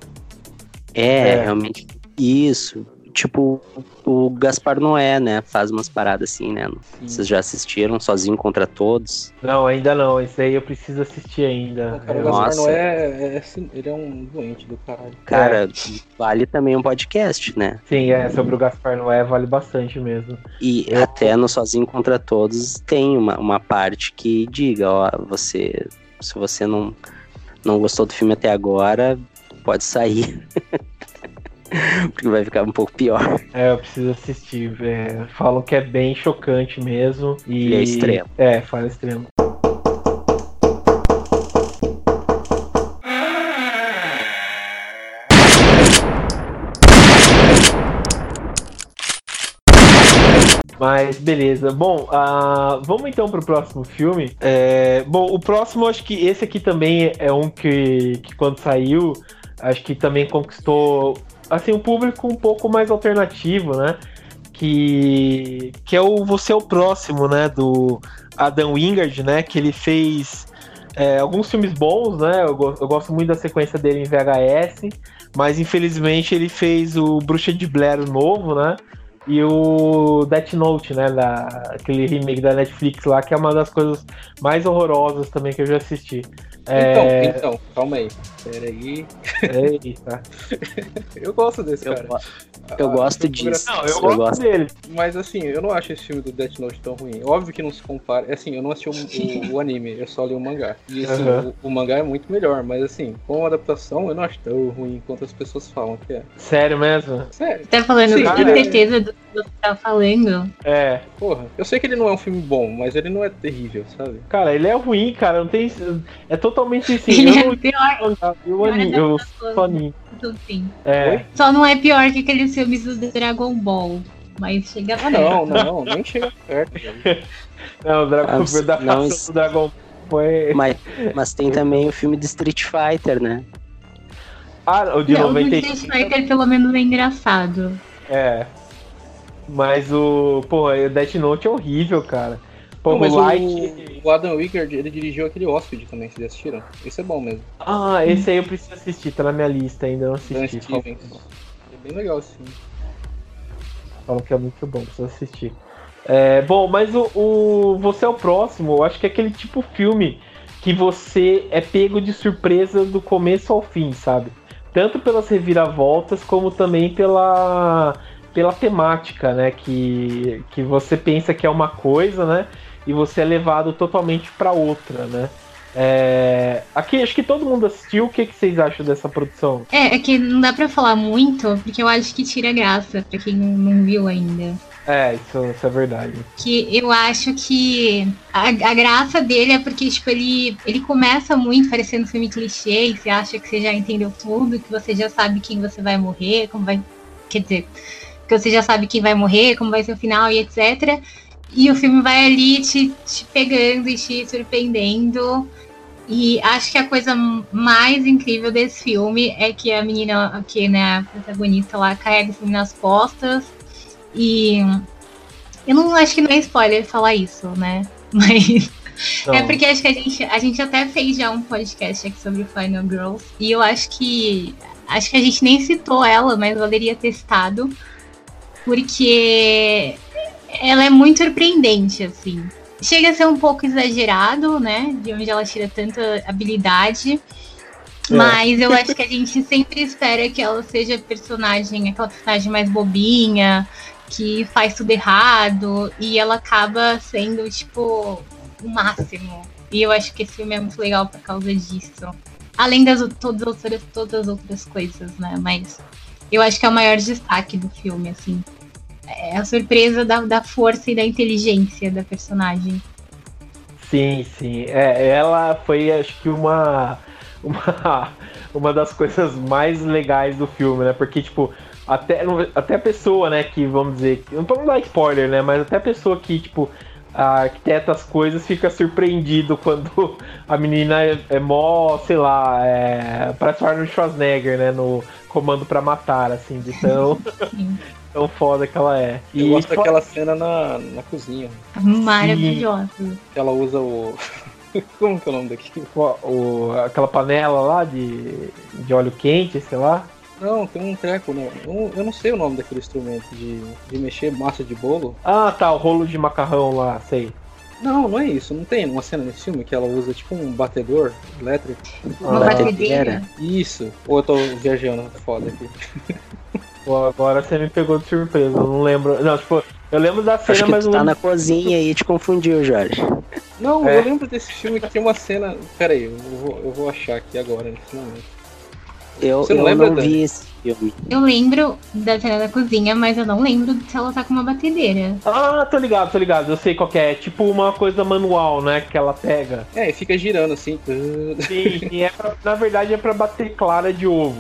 É, É. realmente. Isso. tipo, o Gaspar Noé, né? Faz umas paradas assim, né? Vocês já assistiram Sozinho contra Todos? Não, ainda não. Esse aí eu preciso assistir ainda. O cara, o Gaspar. Noé é, é assim, ele é um doente do caralho. Cara, vale também um podcast, né? Sim, é, sobre o Gaspar Noé vale bastante mesmo. E Eu- até no Sozinho contra Todos tem uma, uma parte que diga, ó, você. Se você não, não gostou do filme até agora, pode sair. Porque vai ficar um pouco pior. É, eu preciso assistir. é, falam que é bem chocante mesmo. E... Ele é extremo. É, fala extremo. Mas beleza. Bom, ah, vamos então pro próximo filme. É, bom, o próximo, acho que esse aqui também é um que, que quando saiu, acho que também conquistou assim um público um pouco mais alternativo, né? Que, que é o Você é o Próximo, né? Do Adam Wingard, né? Que ele fez é, alguns filmes bons, né? Eu, eu gosto muito da sequência dele em VHS, mas infelizmente ele fez o Bruxa de Blair novo, né? E o Death Note, né? Da, aquele remake da Netflix lá, que é uma das coisas mais horrorosas também que eu já assisti. É, Então, então, calma aí. Pera aí. eita. Eu gosto desse Eu, cara. eu Ah, gosto eu- disso. Não, eu Eu gosto, gosto. dele. Mas assim, eu não acho esse filme do Death Note tão ruim. Óbvio que não se compara. Assim, eu não assisti o, o- o anime, eu só li o mangá. E assim, o, o mangá é muito melhor, mas assim, como adaptação, eu não acho tão ruim quanto as pessoas falam que é. Sério mesmo? Sério, Tá falando, Sim, com cara. certeza do que você tá falando. É. porra. Eu sei que ele não é um filme bom, mas ele não é terrível, sabe? Cara, ele é ruim, cara. Não tem. É totalmente assim. Ele eu é não pior. Mangá, eu anime, eu. Sim. É. Só não é pior que aqueles filmes do Dragon Ball. Mas chega Ah, perto. não, não, nem chega perto. Não, o Dragon Ah, Ball da não, do Dragon foi. Mas, mas tem também o filme de Street Fighter, né? Ah, o de Não, o 95. Street Fighter pelo menos é engraçado. É. Mas o. Pô, o Death Note é horrível, cara. Pô, Não, Light. o, o Adam Wingard, ele dirigiu aquele Hospid também, vocês assistiram? Esse é bom mesmo. Ah, esse aí eu preciso assistir, tá na minha lista ainda, não Dan assisti. Falam Stevens. É bem legal, assim. falam que é muito bom, preciso assistir. É, bom, mas o, o Você é o Próximo, eu acho que é aquele tipo filme que você é pego de surpresa do começo ao fim, sabe? Tanto pelas reviravoltas, como também pela, pela temática, né? Que, que você pensa que é uma coisa, né? E você é levado totalmente para outra, né? É, aqui, acho que todo mundo assistiu. O que, que vocês acham dessa produção? É, é que não dá pra falar muito, porque eu acho que tira graça pra quem não, viu ainda. É, isso, isso é verdade. Que eu acho que a, a graça dele é porque, tipo, ele, ele começa muito parecendo filme clichê e você acha que você já entendeu tudo, que você já sabe quem você vai morrer, como vai. Quer dizer, que você já sabe quem vai morrer, como vai ser o final e etc. E o filme vai ali te, te pegando e te surpreendendo. E acho que a coisa mais incrível desse filme é que a menina, que né, a protagonista lá, carrega o filme nas costas. E eu não acho que não é spoiler falar isso, né? Mas Não. é porque acho que a gente, a gente até fez já um podcast aqui sobre Final Girls. E eu acho que. Acho que a gente nem citou ela, mas valeria ter citado. Porque ela é muito surpreendente, assim. Chega a ser um pouco exagerado, né? De onde ela tira tanta habilidade. É. Mas eu acho que a gente sempre espera que ela seja personagem, aquela personagem mais bobinha, que faz tudo errado, e ela acaba sendo, tipo, o máximo. E eu acho que esse filme é muito legal por causa disso. Além das todas as outras, todas as outras coisas, né? Mas eu acho que é o maior destaque do filme, assim. É a surpresa da, da força e da inteligência da personagem. Sim, sim. É, ela foi, acho que, uma, uma, uma das coisas mais legais do filme, né? Porque, tipo, até, até a pessoa, né, que, vamos dizer, não vamos dar spoiler, né? Mas até a pessoa que, tipo, arquiteta as coisas fica surpreendido quando a menina é, é mó, sei lá, é, parece o Arnold Schwarzenegger, né? No Comando pra Matar, assim, de tão. tão foda que ela é. Eu gosto daquela cena na, na cozinha. Maravilhosa. Que ela usa o. Como que é o nome daquilo? o- o- aquela panela lá de, de óleo quente, sei lá. Não, tem um treco, não. Eu, eu não sei o nome daquele instrumento de, de mexer massa de bolo. Ah, tá, o rolo de macarrão lá, sei. Não, não é isso. Não tem uma cena nesse filme que ela usa tipo um batedor elétrico? Uma Ah, batedeira. Isso. Ou eu tô viajando foda aqui. Pô, agora você me pegou de surpresa, eu não lembro. Não, tipo, eu lembro da cena, Acho que mas tu não tá lembro. na cozinha e te confundiu, Jorge. Não, É. eu lembro desse filme que tem uma cena. Pera aí, eu vou, eu vou achar aqui agora, nesse momento. Eu, Você não eu lembra, não Dani? vi esse filme. Eu lembro da cena da cozinha, mas eu não lembro se ela tá com uma batedeira. Ah, tô ligado, tô ligado. Eu sei qual que é. É tipo uma coisa manual, né? Que ela pega. É, e fica girando assim. Sim, e é pra- na verdade é pra bater clara de ovo.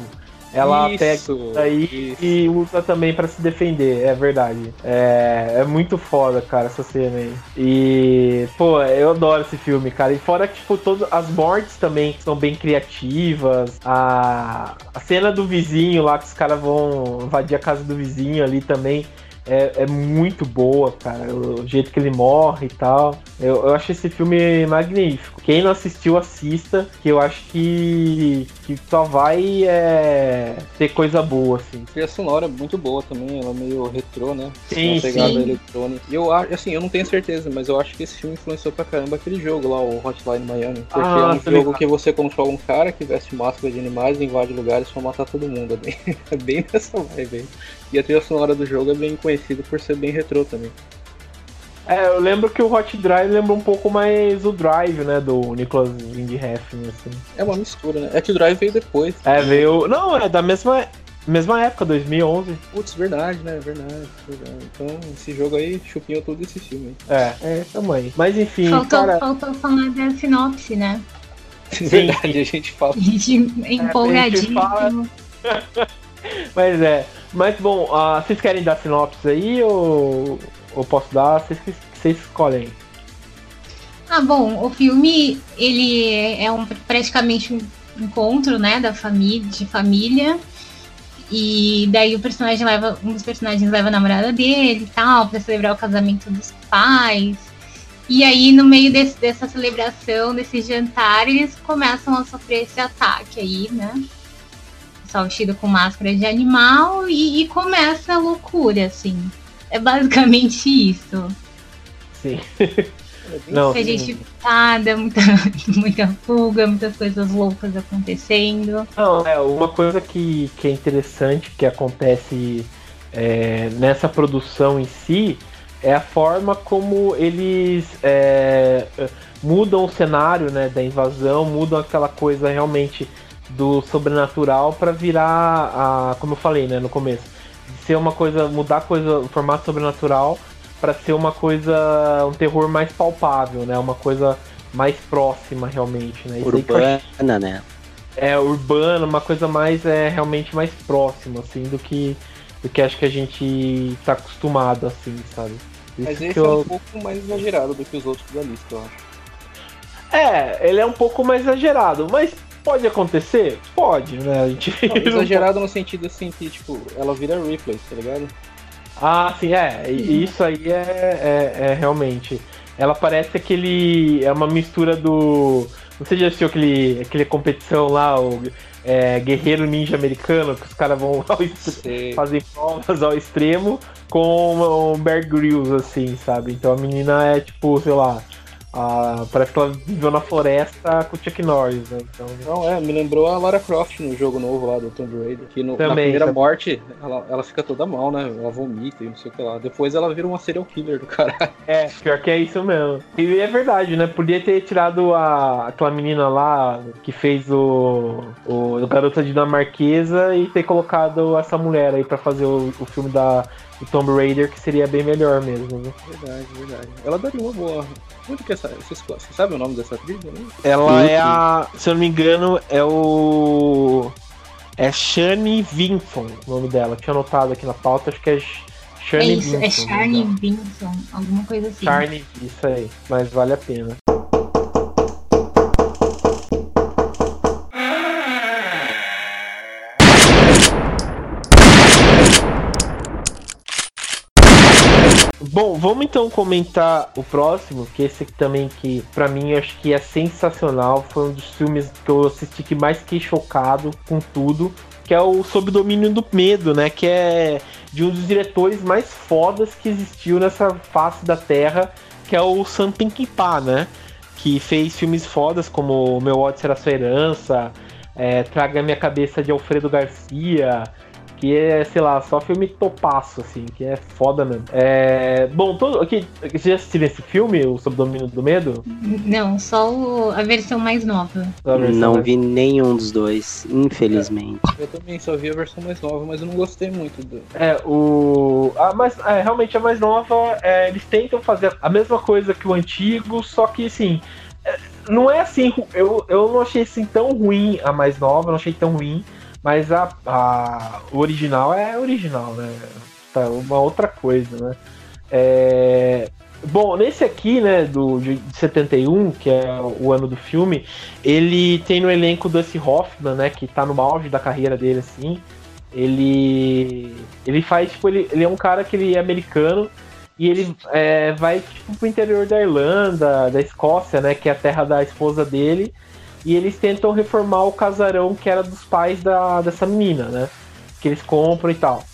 Ela pega Isso, aí isso. e usa também pra se defender, é verdade. É, é muito foda, cara, essa cena aí. E, pô, eu adoro esse filme, cara. E fora que, tipo, todas as mortes também são bem criativas. A, a cena do vizinho lá, que os caras vão invadir a casa do vizinho ali também. É, é muito boa, cara. O jeito que ele morre e tal. Eu, eu acho esse filme magnífico. Quem não assistiu, assista. Que eu acho que, que só vai é, ter coisa boa, assim. A trilha sonora é muito boa também, ela é meio retrô, né? Sim, Uma pegada sim. eletrônica. E eu acho, assim, eu não tenho certeza, mas eu acho que esse filme influenciou pra caramba aquele jogo lá, o Hotline Miami. Porque Ah, é um jogo que você controla um cara que veste máscara de animais e invade lugares pra matar todo mundo. É bem, é bem nessa vibe aí. E a trilha sonora do jogo é bem conhecida por ser bem retrô também. É, eu lembro que o Hot Drive lembra um pouco mais o Drive, né? Do Nicholas Windhefn, assim. É uma mistura, né? É que o Drive veio depois. É, veio. Não, é da mesma, mesma época, 2011. Putz, verdade, né? Verdade, verdade. Então, esse jogo aí chupinhou todo esse filme É, é, tamanho. Mas enfim, Faltou, cara. faltou falar da sinopse, né? aí. Verdade, a gente fala. A gente é empolgadíssimo. fala- Mas é. Mas bom, ah, vocês querem dar sinopse aí ou, ou posso dar? Vocês, escolhem. Ah, bom, o filme ele é um praticamente um encontro, né, da família, de família. E daí o personagem leva, um dos personagens leva a namorada dele e tal, pra celebrar o casamento dos pais. E aí, no meio desse- dessa celebração, desse jantar, eles começam a sofrer esse ataque aí, né? Pessoal vestido com máscara de animal e, e começa a loucura, assim. É basicamente isso. Sim. É Não, Muita gente pitada, muita, muita fuga, muitas coisas loucas acontecendo. Não, é, uma coisa que, que é interessante que acontece é, nessa produção em si é a forma como eles é, mudam o cenário né, da invasão, mudam aquela coisa realmente do sobrenatural para virar, a, como eu falei né, no começo, ser uma coisa, mudar a coisa, o formato sobrenatural para ser uma coisa, um terror mais palpável, né, uma coisa mais próxima realmente, né? Isso eu acho- Urbana, né? é urbano, uma coisa mais é realmente mais próxima assim do que do que acho que a gente tá acostumado assim, sabe? Isso Mas que esse é um pouco mais exagerado do que os outros da lista, eu acho. É, ele é um pouco mais exagerado, mas pode acontecer? Pode, né? A gente Não, exagerado no sentido assim que, tipo, ela vira Ripley, tá ligado? Ah, sim, é. e Isso aí é, é, é realmente. Ela parece aquele. É uma mistura do. Se já assistiu aquele, aquele competição lá, o é, Guerreiro Ninja Americano, que os caras vão ao extre- Você... fazem provas ao extremo com um Bear Grylls, assim, sabe? Então a menina é tipo, sei lá. A- parece que ela viveu na floresta com o Chuck Norris, né? Então. Não, é, me lembrou a Lara Croft no jogo novo lá do Tomb Raider. Que no, na Também, primeira também. morte, ela, ela fica toda mal, né? Ela vomita e não sei o que lá. Depois ela vira uma serial killer do caralho. É, pior que é isso mesmo. E é verdade, né? Podia ter tirado a, aquela menina lá que fez o, o Garota Dinamarquesa e ter colocado essa mulher aí pra fazer o, o filme da do Tomb Raider, que seria bem melhor mesmo, né? Verdade, verdade. Ela daria uma boa. Onde que é essa. Você, você sabe o nome dessa atriz? né? Ela Sim, é a. Se eu não me engano, é o. É Shani Vinson o nome dela. Tinha anotado aqui na pauta, acho que é É Shani isso, é Vinson. Charlie Vinson, alguma coisa assim. Charney, isso aí. Mas vale a pena. Bom, vamos então comentar o próximo, que esse também que pra mim eu acho que é sensacional, foi um dos filmes que eu assisti que mais fiquei chocado com tudo, que é o Sob Domínio do Medo, né? Que é de um dos diretores mais fodas que existiu nessa face da Terra, que é o Sam Peckinpah, né? Que fez filmes fodas como Meu Ódio Será Sua Herança, é, Traga Minha Cabeça de Alfredo Garcia, que é, sei lá, só filme topaço, assim, que é foda mesmo. É, bom, todo, aqui, você já assistiu esse filme, O Subdomínio do Medo? Não, só o- a versão mais nova. Versão Não mais- vi nenhum dos dois, infelizmente. Eu também só vi a versão mais nova, mas eu não gostei muito do. É, o. A mais, é, realmente a mais nova, é, eles tentam fazer a mesma coisa que o antigo, só que assim. é, não é assim. Eu, eu não achei assim tão ruim a mais nova, não achei tão ruim, mas a, a original é original, né? Tá uma outra coisa, né? É, Bom, nesse aqui, né, do, de 71, que é o ano do filme, ele tem no elenco Dusty Hoffman, né, que tá no auge da carreira dele, assim. Ele ele faz, tipo, ele, ele é um cara que ele é americano e ele é, vai, tipo, pro interior da Irlanda, da Escócia, né, que é a terra da esposa dele, e eles tentam reformar o casarão que era dos pais da, dessa menina, né, que eles compram e tal.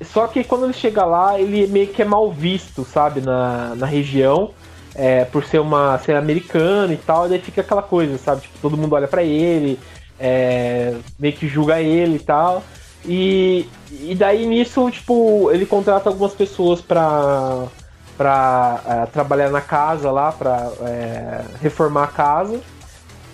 Só que quando ele chega lá, ele meio que é mal visto, sabe, na, na região, é, por ser uma ser americano e tal, e daí fica aquela coisa, sabe, tipo, todo mundo olha pra ele, é, meio que julga ele e tal. E, e daí nisso, tipo, ele contrata algumas pessoas pra, pra é, trabalhar na casa lá, pra é, reformar a casa.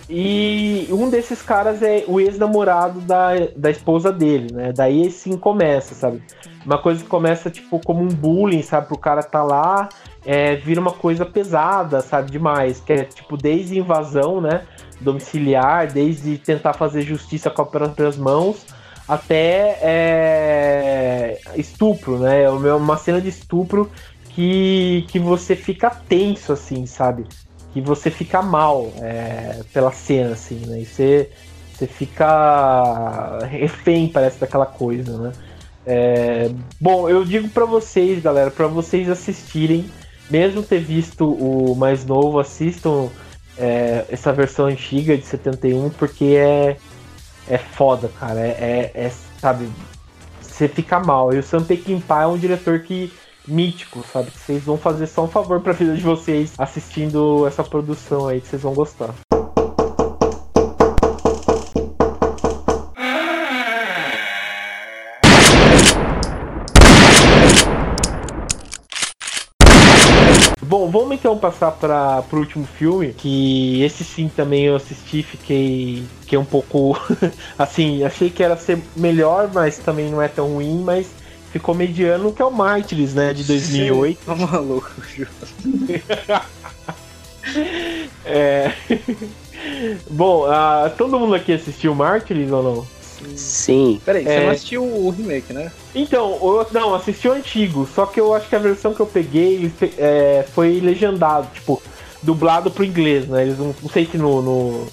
E um desses caras é o ex-namorado da, da esposa dele, né? Daí sim começa, sabe? Uma coisa que começa, tipo, como um bullying, sabe? Pro cara tá lá, é, vira uma coisa pesada, sabe? Demais. Que é, tipo, desde invasão, né? Domiciliar, desde tentar fazer justiça com as próprias mãos, até é, estupro, né? É uma cena de estupro que, que você fica tenso, assim, sabe? Que você fica mal é, pela cena, assim, né? E você, você fica refém, parece, daquela coisa, né? É, bom, eu digo pra vocês, galera, pra vocês assistirem, mesmo ter visto o mais novo, assistam é, essa versão antiga de 71, porque é, é foda, cara. É, é, é, sabe, você fica mal. E o Sam Peckinpah é um diretor que mítico, sabe? Vocês vão fazer só um favor pra vida de vocês assistindo essa produção aí que vocês vão gostar. Bom, vamos então passar para o último filme, que esse sim também eu assisti, fiquei, fiquei um pouco assim, achei que era ser melhor, mas também não é tão ruim, mas ficou mediano, que é o Martyrs, né, de 2008. Tá maluco, Ju. É... Bom, ah, todo mundo aqui assistiu Martyrs ou não? Sim, Peraí, você É. não assistiu o remake, né? Então, eu não, assisti o antigo, só que eu acho que a versão que eu peguei é, foi legendado, tipo, dublado pro inglês, né? Eles não, não sei se no, no,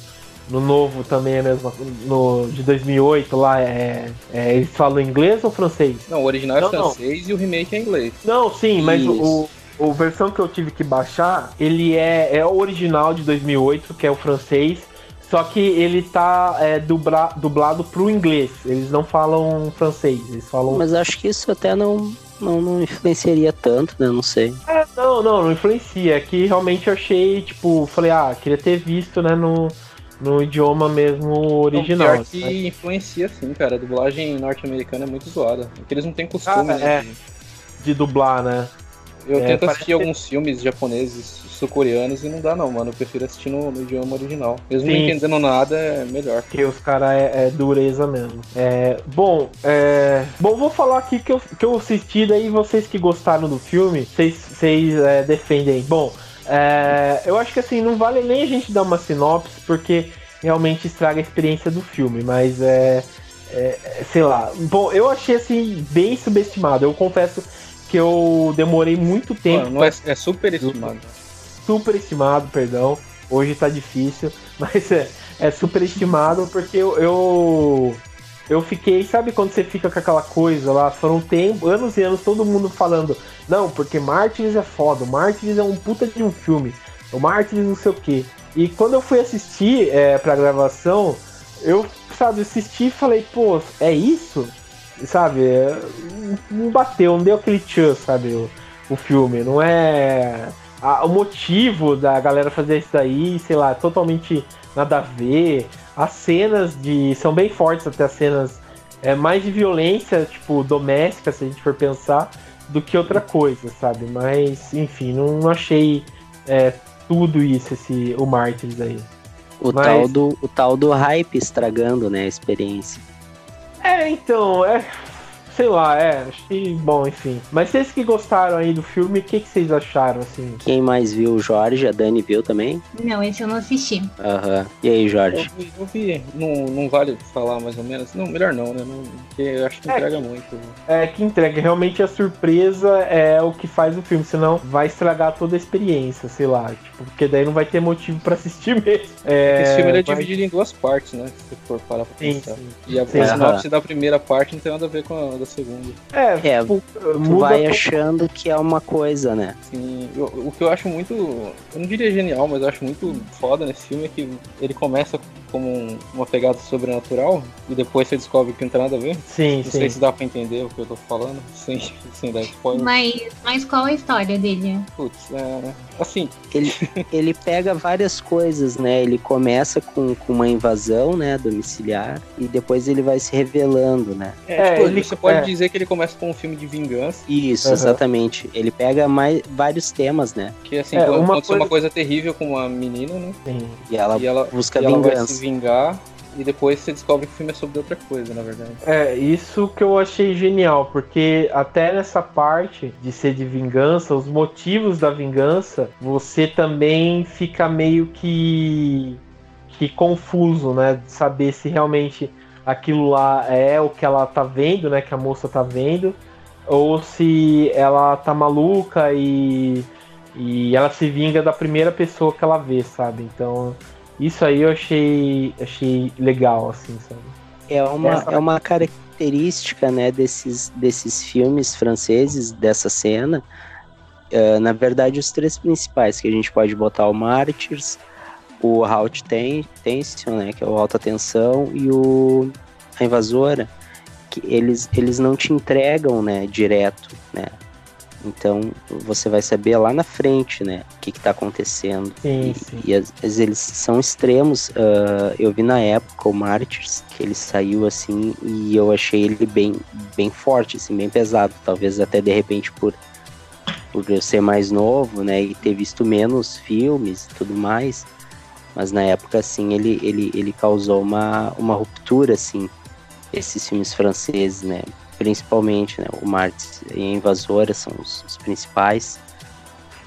no novo também é a mesma no de 2008 lá é, é eles falam inglês ou francês? Não, o original é Não, não. francês e o remake é inglês. Não, sim, mas Isso. o, o versão que eu tive que baixar, ele é, é o original de 2008, que é o francês, só que ele tá é, dubla, dublado pro inglês. Eles não falam francês, eles falam mas acho que isso até não, não, não influenciaria tanto, né? Não sei. É, não, não, não influencia. É que realmente eu achei, tipo, falei, ah, queria ter visto, né, no, no idioma mesmo original. Pior né? que influencia sim, cara. A dublagem norte-americana é muito zoada. Porque eles não têm costume, Ah, né? é. De dublar, né? Eu É, tento parece assistir alguns filmes japoneses, sul-coreanos e não dá não, mano. Eu prefiro assistir no, no idioma original. Mesmo não Sim. entendendo nada, é melhor. Porque os caras é, é dureza mesmo. É, bom, é, bom, vou falar aqui que eu, que eu assisti, daí vocês que gostaram do filme, vocês, vocês é, defendem. Bom, é, eu acho que assim, não vale nem a gente dar uma sinopse, porque realmente estraga a experiência do filme, mas é, é, é, sei lá. Bom, eu achei assim, bem subestimado. Eu confesso que eu demorei muito tempo Mano, não é, é super estimado. superestimado, perdão. Hoje tá difícil, mas é, é superestimado porque eu, eu eu fiquei, sabe quando você fica com aquela coisa lá? Foram tempo, anos e anos todo mundo falando, não, porque Martins é foda, Martins é um puta de um filme, o Martins não sei o quê. E quando eu fui assistir é, pra gravação, eu, sabe, assisti e falei, pô, é isso? Sabe? é, Não bateu, não deu aquele tchan, sabe? O, o filme. Não é. a- o motivo da galera fazer isso daí, sei lá, totalmente nada a ver. As cenas de. são bem fortes até as cenas é, mais de violência, tipo, doméstica, se a gente for pensar, do que outra coisa, sabe? Mas, enfim, não, achei é, tudo isso, esse, o Martyrs aí. O, Mas- tal do, o tal do hype estragando, né, a experiência. É, então, é. Sei lá, é, achei bom, enfim. Mas vocês que gostaram aí do filme, o que, que vocês acharam, assim? Quem mais viu o Jorge? A Dani viu também? Não, esse eu não assisti. Aham. E aí, Eu Jorge? vi, eu vi. Não, não vale falar mais ou menos. Não, melhor não, né? Não, porque eu acho que É. entrega muito. É, que entrega. Realmente a surpresa é o que faz o filme, senão vai estragar toda a experiência, sei lá. Tipo, porque daí não vai ter motivo pra assistir mesmo. É, Esse filme ele é vai- dividido em duas partes, né? Se for parar pra Sim, pensar. sim. E a, Sim. a sinopse da primeira parte não tem nada a ver com a da segunda. É, É, tipo, Tu vai achando que é uma coisa, né? Assim, eu- o que eu acho muito. Eu não diria genial, mas eu acho muito foda nesse filme é que ele começa como um- uma pegada sobrenatural e depois você descobre que não tem nada a ver. Sim, Não sim. sei se dá pra entender o que eu tô falando, sem, sem dar spoiler. Mas, mas qual a história dele? Putz, é, assim, Ele, ele pega várias coisas, né? Ele começa com, com uma invasão, né, domiciliar, e depois ele vai se revelando, né? é, É, tipo, ele- você pode é. dizer que ele começa com um filme de vingança, Isso, Aham. exatamente. Ele pega mais vários temas, né? que assim, É, uma aconteceu uma coisa- coisa terrível com uma menina, né? sim. E ela e ela, busca e ela vingança. Vingar e depois você descobre que o filme é sobre outra coisa, na verdade. É, isso que eu achei genial, porque até nessa parte de ser de vingança, os motivos da vingança, você também fica meio que que confuso, né, de saber se realmente aquilo lá é o que ela tá vendo, né, que a moça tá vendo, ou se ela tá maluca e e ela se vinga da primeira pessoa que ela vê, sabe? Então, isso aí eu achei achei legal assim, sabe? É uma, Essa- é uma característica, né, desses, desses filmes franceses, dessa cena. É, na verdade, os três principais que a gente pode botar o Martyrs, o Ten- Tension, né, que é o Alta Tensão, e o A Invasora, que eles, eles não te entregam, né, direto, né. Então, você vai saber lá na frente, né, o que que tá acontecendo. Sim, E- sim. E, às vezes eles são extremos. ah, eu vi na época o Martyrs, que ele saiu assim, e eu achei ele bem, bem forte, assim, bem pesado. Talvez até de repente por, por eu ser mais novo, né? E ter visto menos filmes e tudo mais. Mas na época, assim, ele, ele, ele causou uma, uma ruptura, assim, esses filmes franceses, né? Principalmente, né? O Martyrs e a Invasora são os, os principais.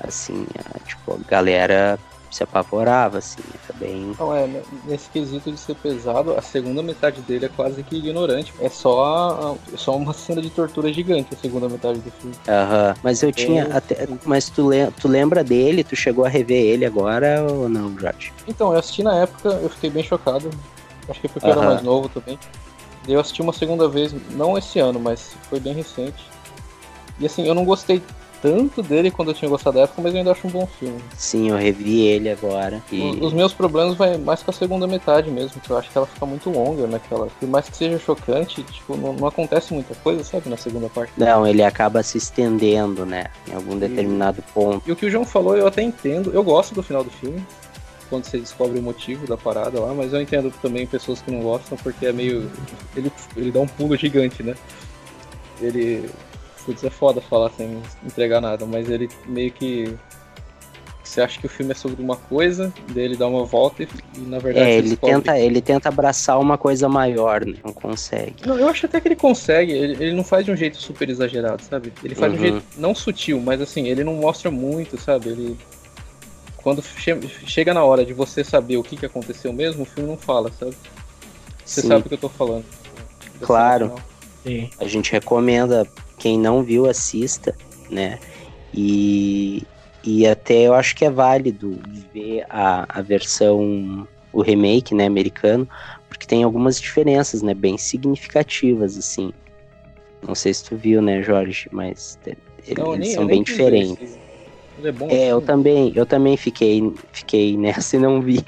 Assim, a, tipo, a galera se apavorava, assim, também. Não, é, né, nesse quesito de ser pesado, a segunda metade dele é quase que ignorante. É só, é só uma cena de tortura gigante a segunda metade do filme. Aham. Mas eu tinha até. Mas tu, le- tu lembra dele? Tu chegou a rever ele agora ou não, Jorge? Então, eu assisti na época, eu fiquei bem chocado. Acho que porque eu era mais novo também. Eu assisti uma segunda vez, não esse ano, mas foi bem recente. E assim, eu não gostei tanto dele quando eu tinha gostado da época, mas eu ainda acho um bom filme. Sim, eu revi ele agora. E... Os meus problemas vai mais com a segunda metade mesmo, que eu acho que ela fica muito longa naquela. Por mais que seja chocante, tipo, não, não acontece muita coisa, sabe, na segunda parte. Não, ele acaba se estendendo, né? Em algum determinado ponto. E o que o João falou, eu até entendo. Eu gosto do final do filme, quando você descobre o motivo da parada lá, mas eu entendo também pessoas que não gostam, porque é meio. Ele, ele dá um pulo gigante, né? Ele. Putz, é foda falar sem entregar nada, mas ele meio que. Você acha que o filme é sobre uma coisa, daí ele dá uma volta e, e, na verdade É, ele descobre tenta, ele tenta abraçar uma coisa maior, né? Não consegue. Não, eu acho até que ele consegue, ele, ele não faz de um jeito super exagerado, sabe? Ele faz de um Uhum. jeito não sutil, mas assim, ele não mostra muito, sabe? Ele. Quando che- chega na hora de você saber o que, que aconteceu mesmo, o filme não fala, sabe? Você Sim, sabe o que eu tô falando. Claro. a gente recomenda, quem não viu, assista, né? E, e até eu acho que é válido ver a, a versão, o remake, né, americano, porque tem algumas diferenças, né, bem significativas, assim. Não sei se tu viu, né, Jorge, mas Não, eles nem- são bem ver diferentes. Ele é bom É, eu assim? também, eu também fiquei, fiquei nessa e não vi.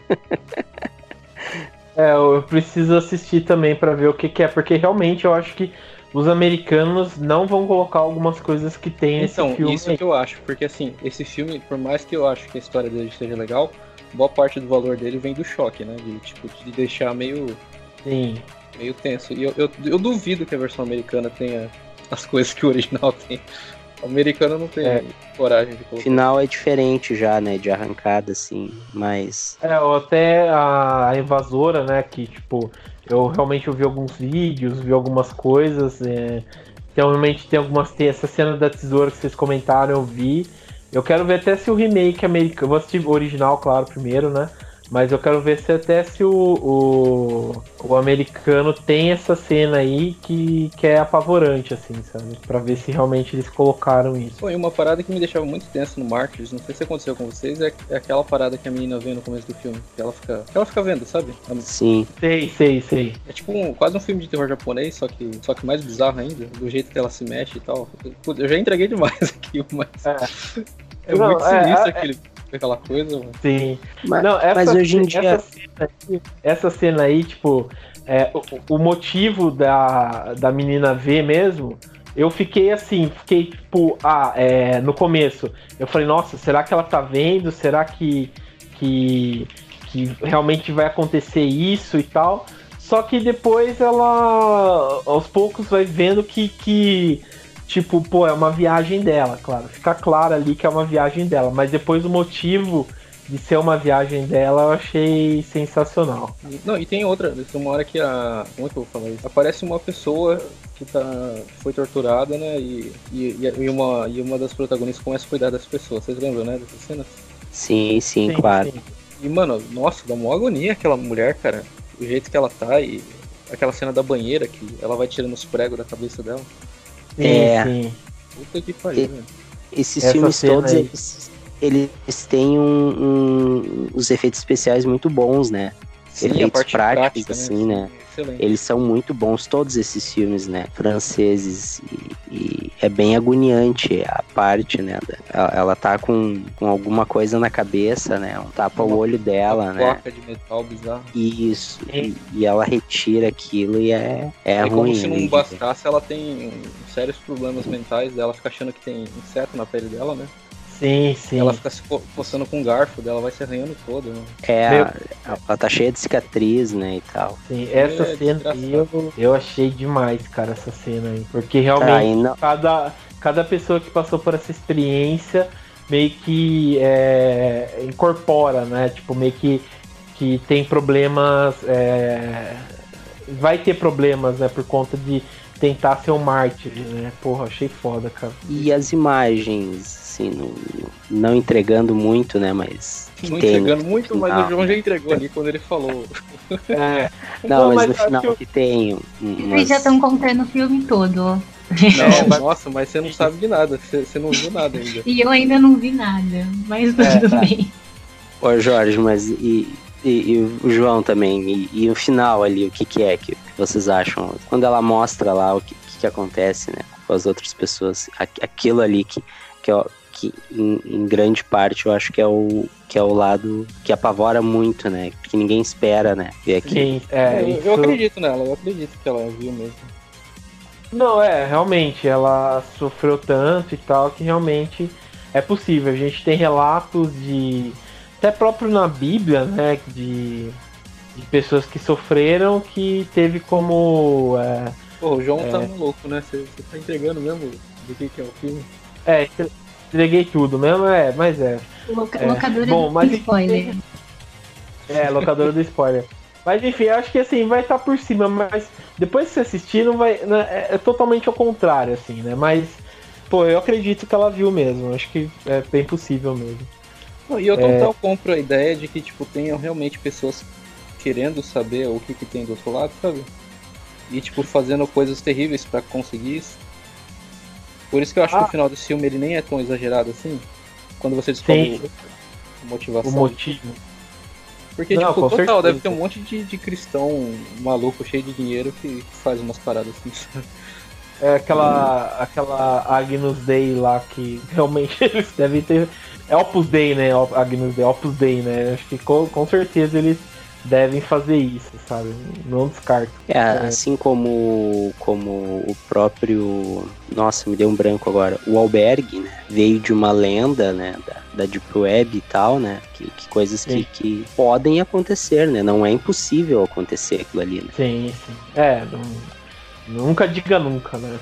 É, eu preciso assistir também pra ver o que, que é, porque realmente eu acho que os americanos não vão colocar algumas coisas que tem nesse Então, filme. isso que eu acho, porque assim, esse filme, por mais que eu acho que a história dele seja legal, boa parte do valor dele vem do choque, né? De, tipo, de deixar meio, Sim. meio tenso. E eu, eu, eu duvido que a versão americana tenha as coisas que o original tem. O americano não tem É. coragem de O colocar. final é diferente já, né? De arrancada, assim. Mas. É, ou até a, a invasora, né? Que, tipo, eu realmente ouvi alguns vídeos, vi algumas coisas. É, então, realmente tem algumas. Tem essa cena da tesoura que vocês comentaram, eu vi. Eu quero ver até se o remake americano. Vou assistir o original, claro, primeiro, né? Mas eu quero ver se até se o, o, o americano tem essa cena aí que, que é apavorante, assim, sabe? Pra ver se realmente eles colocaram isso. Pô, e uma parada que me deixava muito tenso no Martyrs, não sei se aconteceu com vocês, é, é aquela parada que a menina vê no começo do filme. Que ela fica. Que ela fica vendo, sabe? Sim. Sei, sei, sei. É tipo um- quase um filme de terror japonês, só que, só que mais bizarro ainda, do jeito que ela se mexe e tal. Putz, Eu já entreguei demais aqui, mas. É, Não, muito é, sinistro é- aquele, aquela coisa, mano. Sim. Mas, Não, essa, mas hoje em ce- dia. Essa cena aí, essa cena aí, tipo, é, o, o motivo da, da menina ver mesmo, eu fiquei assim, fiquei tipo, ah, é, no começo, eu falei, nossa, será que ela tá vendo? Será que, que, que realmente vai acontecer isso e tal? Só que depois ela, aos poucos, vai vendo que, que tipo, pô, é uma viagem dela, claro. Fica claro ali que é uma viagem dela, mas depois o motivo de ser uma viagem dela eu achei sensacional. Não, e tem outra, tem uma hora que a. Como é que eu vou falar isso? Aparece uma pessoa que tá, que foi torturada, né? E, e, e uma, e uma das protagonistas começa a cuidar das pessoas. Vocês lembram, né? Dessa cena? Sim, sim, claro. sim. E, mano, nossa, dá uma agonia aquela mulher, cara. O jeito que ela tá e aquela cena da banheira que ela vai tirando os pregos da cabeça dela. Sim, É. sim. Puta que pariu, E-. Esses Essa filmes todos, aí. eles, eles têm um, um- os efeitos especiais muito bons, né? Sim, efeitos práticos, prática, assim, né? Excelente. Eles são muito bons, todos esses filmes, né? Franceses. E, e é bem agoniante a parte, né? Ela, ela tá com, com alguma coisa na cabeça, né? Um tapa o Uma- olho dela, Uma né? placa de metal bizarro. Isso. E, e ela retira aquilo e é, é É ruim. como se né, não ver. bastasse, ela tem sérios problemas mentais dela, fica achando que tem inseto na pele dela, né? Sim, sim. Ela fica se co- coçando com um garfo dela, vai se arranhando toda. Né? É, Meu- ela tá cheia de cicatriz, né? E tal. Sim, essa É, cena aí eu, eu achei demais, cara, essa cena aí. Porque realmente cada, cada pessoa que passou por essa experiência meio que é, incorpora, né? Tipo, meio que, que tem problemas. é, vai ter problemas, né? Por conta de tentar ser um mártir, né? Porra, achei foda, cara. E as imagens, assim, não, não entregando muito, né? Mas. Não tem entregando muito, mas o João já entregou ali quando ele falou. É, Não, Não, mas, mas no final que eu- que tem. um- Vocês umas- já estão contando o filme todo. Não, nossa, mas você não sabe de nada, você, você não viu nada ainda. E eu ainda não vi nada, mas É, tudo tá. bem. Ô Jorge, mas e, e- e o João também? E, e o final ali, o que, que é que vocês acham? Quando ela mostra lá o que, que, acontece, né? Com as outras pessoas, aqu- aquilo ali que, que, eu- que em, em grande parte eu acho que é o que é o lado que apavora muito, né? Que ninguém espera, né? Ver aquilo. sim, é, eu, isso... eu acredito nela, eu acredito que ela viu mesmo. Não, é, realmente, ela sofreu tanto e tal que realmente é possível. A gente tem relatos de. Até próprio na Bíblia, né? De, de pessoas que sofreram que teve como. É, Pô, o João É. tá maluco, né? Você, tá entregando mesmo do que, que é o filme. é, entreguei tudo mesmo, é, mas é. Loca- É, Locadora bom, do mas- spoiler. É, locadora do spoiler. Mas enfim, eu acho que assim, vai estar por cima, mas depois que você assistir, não vai. né, é, é totalmente ao contrário, assim, né? Mas, pô, eu acredito que ela viu mesmo. Acho que é bem possível mesmo. E eu É. total compro a ideia de que, tipo, tenham realmente pessoas querendo saber o que, que tem do outro lado, sabe? E, tipo, fazendo coisas terríveis pra conseguir isso. Por isso que eu acho que Ah. o final desse filme ele nem é tão exagerado assim. Quando você descobre Sim. a motivação. O motivo. Porque, Não, tipo, total, certeza. deve ter um monte de, de cristão maluco, cheio de dinheiro, que faz umas paradas assim. sabe? É aquela, aquela Agnus Dei lá que realmente eles devem ter. É Opus Dei, né? Agnus Dei, Opus Dei, né? Acho que com, com certeza eles devem fazer isso, sabe? Não descarto. É, assim como, como o próprio. Nossa, me deu um branco agora. O albergue, né? Veio de uma lenda, né? Da, da Deep Web e tal, né? Que, que coisas que, que podem acontecer, né? Não é impossível acontecer aquilo ali, né? Sim, sim. É, não- nunca diga nunca, né?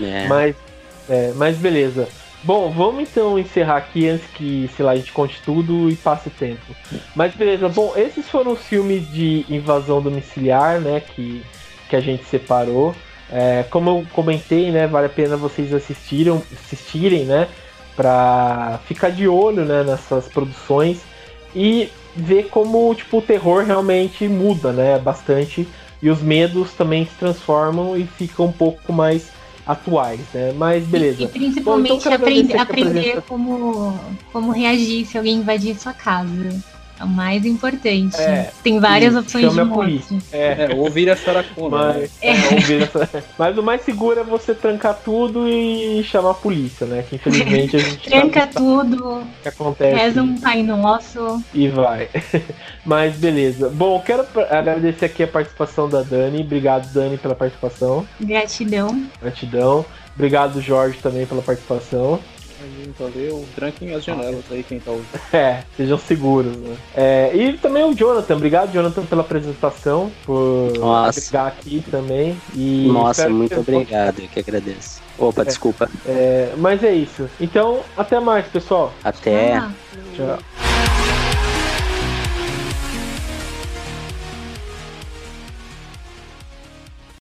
É. Mas, é, mas beleza. Bom, vamos então encerrar aqui antes que, sei lá, a gente conte tudo e passe o tempo. Mas beleza, bom, esses foram os filmes de invasão domiciliar, né, que, que a gente separou. É, como eu comentei, né, vale a pena vocês assistiram, assistirem, né, pra ficar de olho, né, nessas produções e ver como, tipo, o terror realmente muda, né, bastante e os medos também se transformam e ficam um pouco mais atuais, né, mas beleza. E, principalmente Bom, então aprender, aprender como, como reagir se alguém invadir sua casa. É o mais importante. É, Tem várias isso, opções de a morte. polícia. É, É, ouvir a Sarah Connor. né? Mas, é, ouvir essa- mas o mais seguro é você trancar tudo e chamar a polícia, né? Que infelizmente a gente Tranca sabe tudo, o que acontece reza um Pai Nosso. e vai. Mas beleza. Bom, quero agradecer aqui a participação da Dani. Obrigado, Dani, pela participação. Gratidão. Gratidão. Obrigado, Jorge, também pela participação. Valeu, tranquem as janelas aí quem tá ouvindo. É, sejam seguros, né? É, e também o Jonathan. Obrigado, Jonathan, pela apresentação, por Nossa. agregar aqui também. E Nossa, muito obrigado, eu que agradeço. Opa, desculpa. É, mas é isso. Então, até mais, pessoal. Até. Ah. Tchau.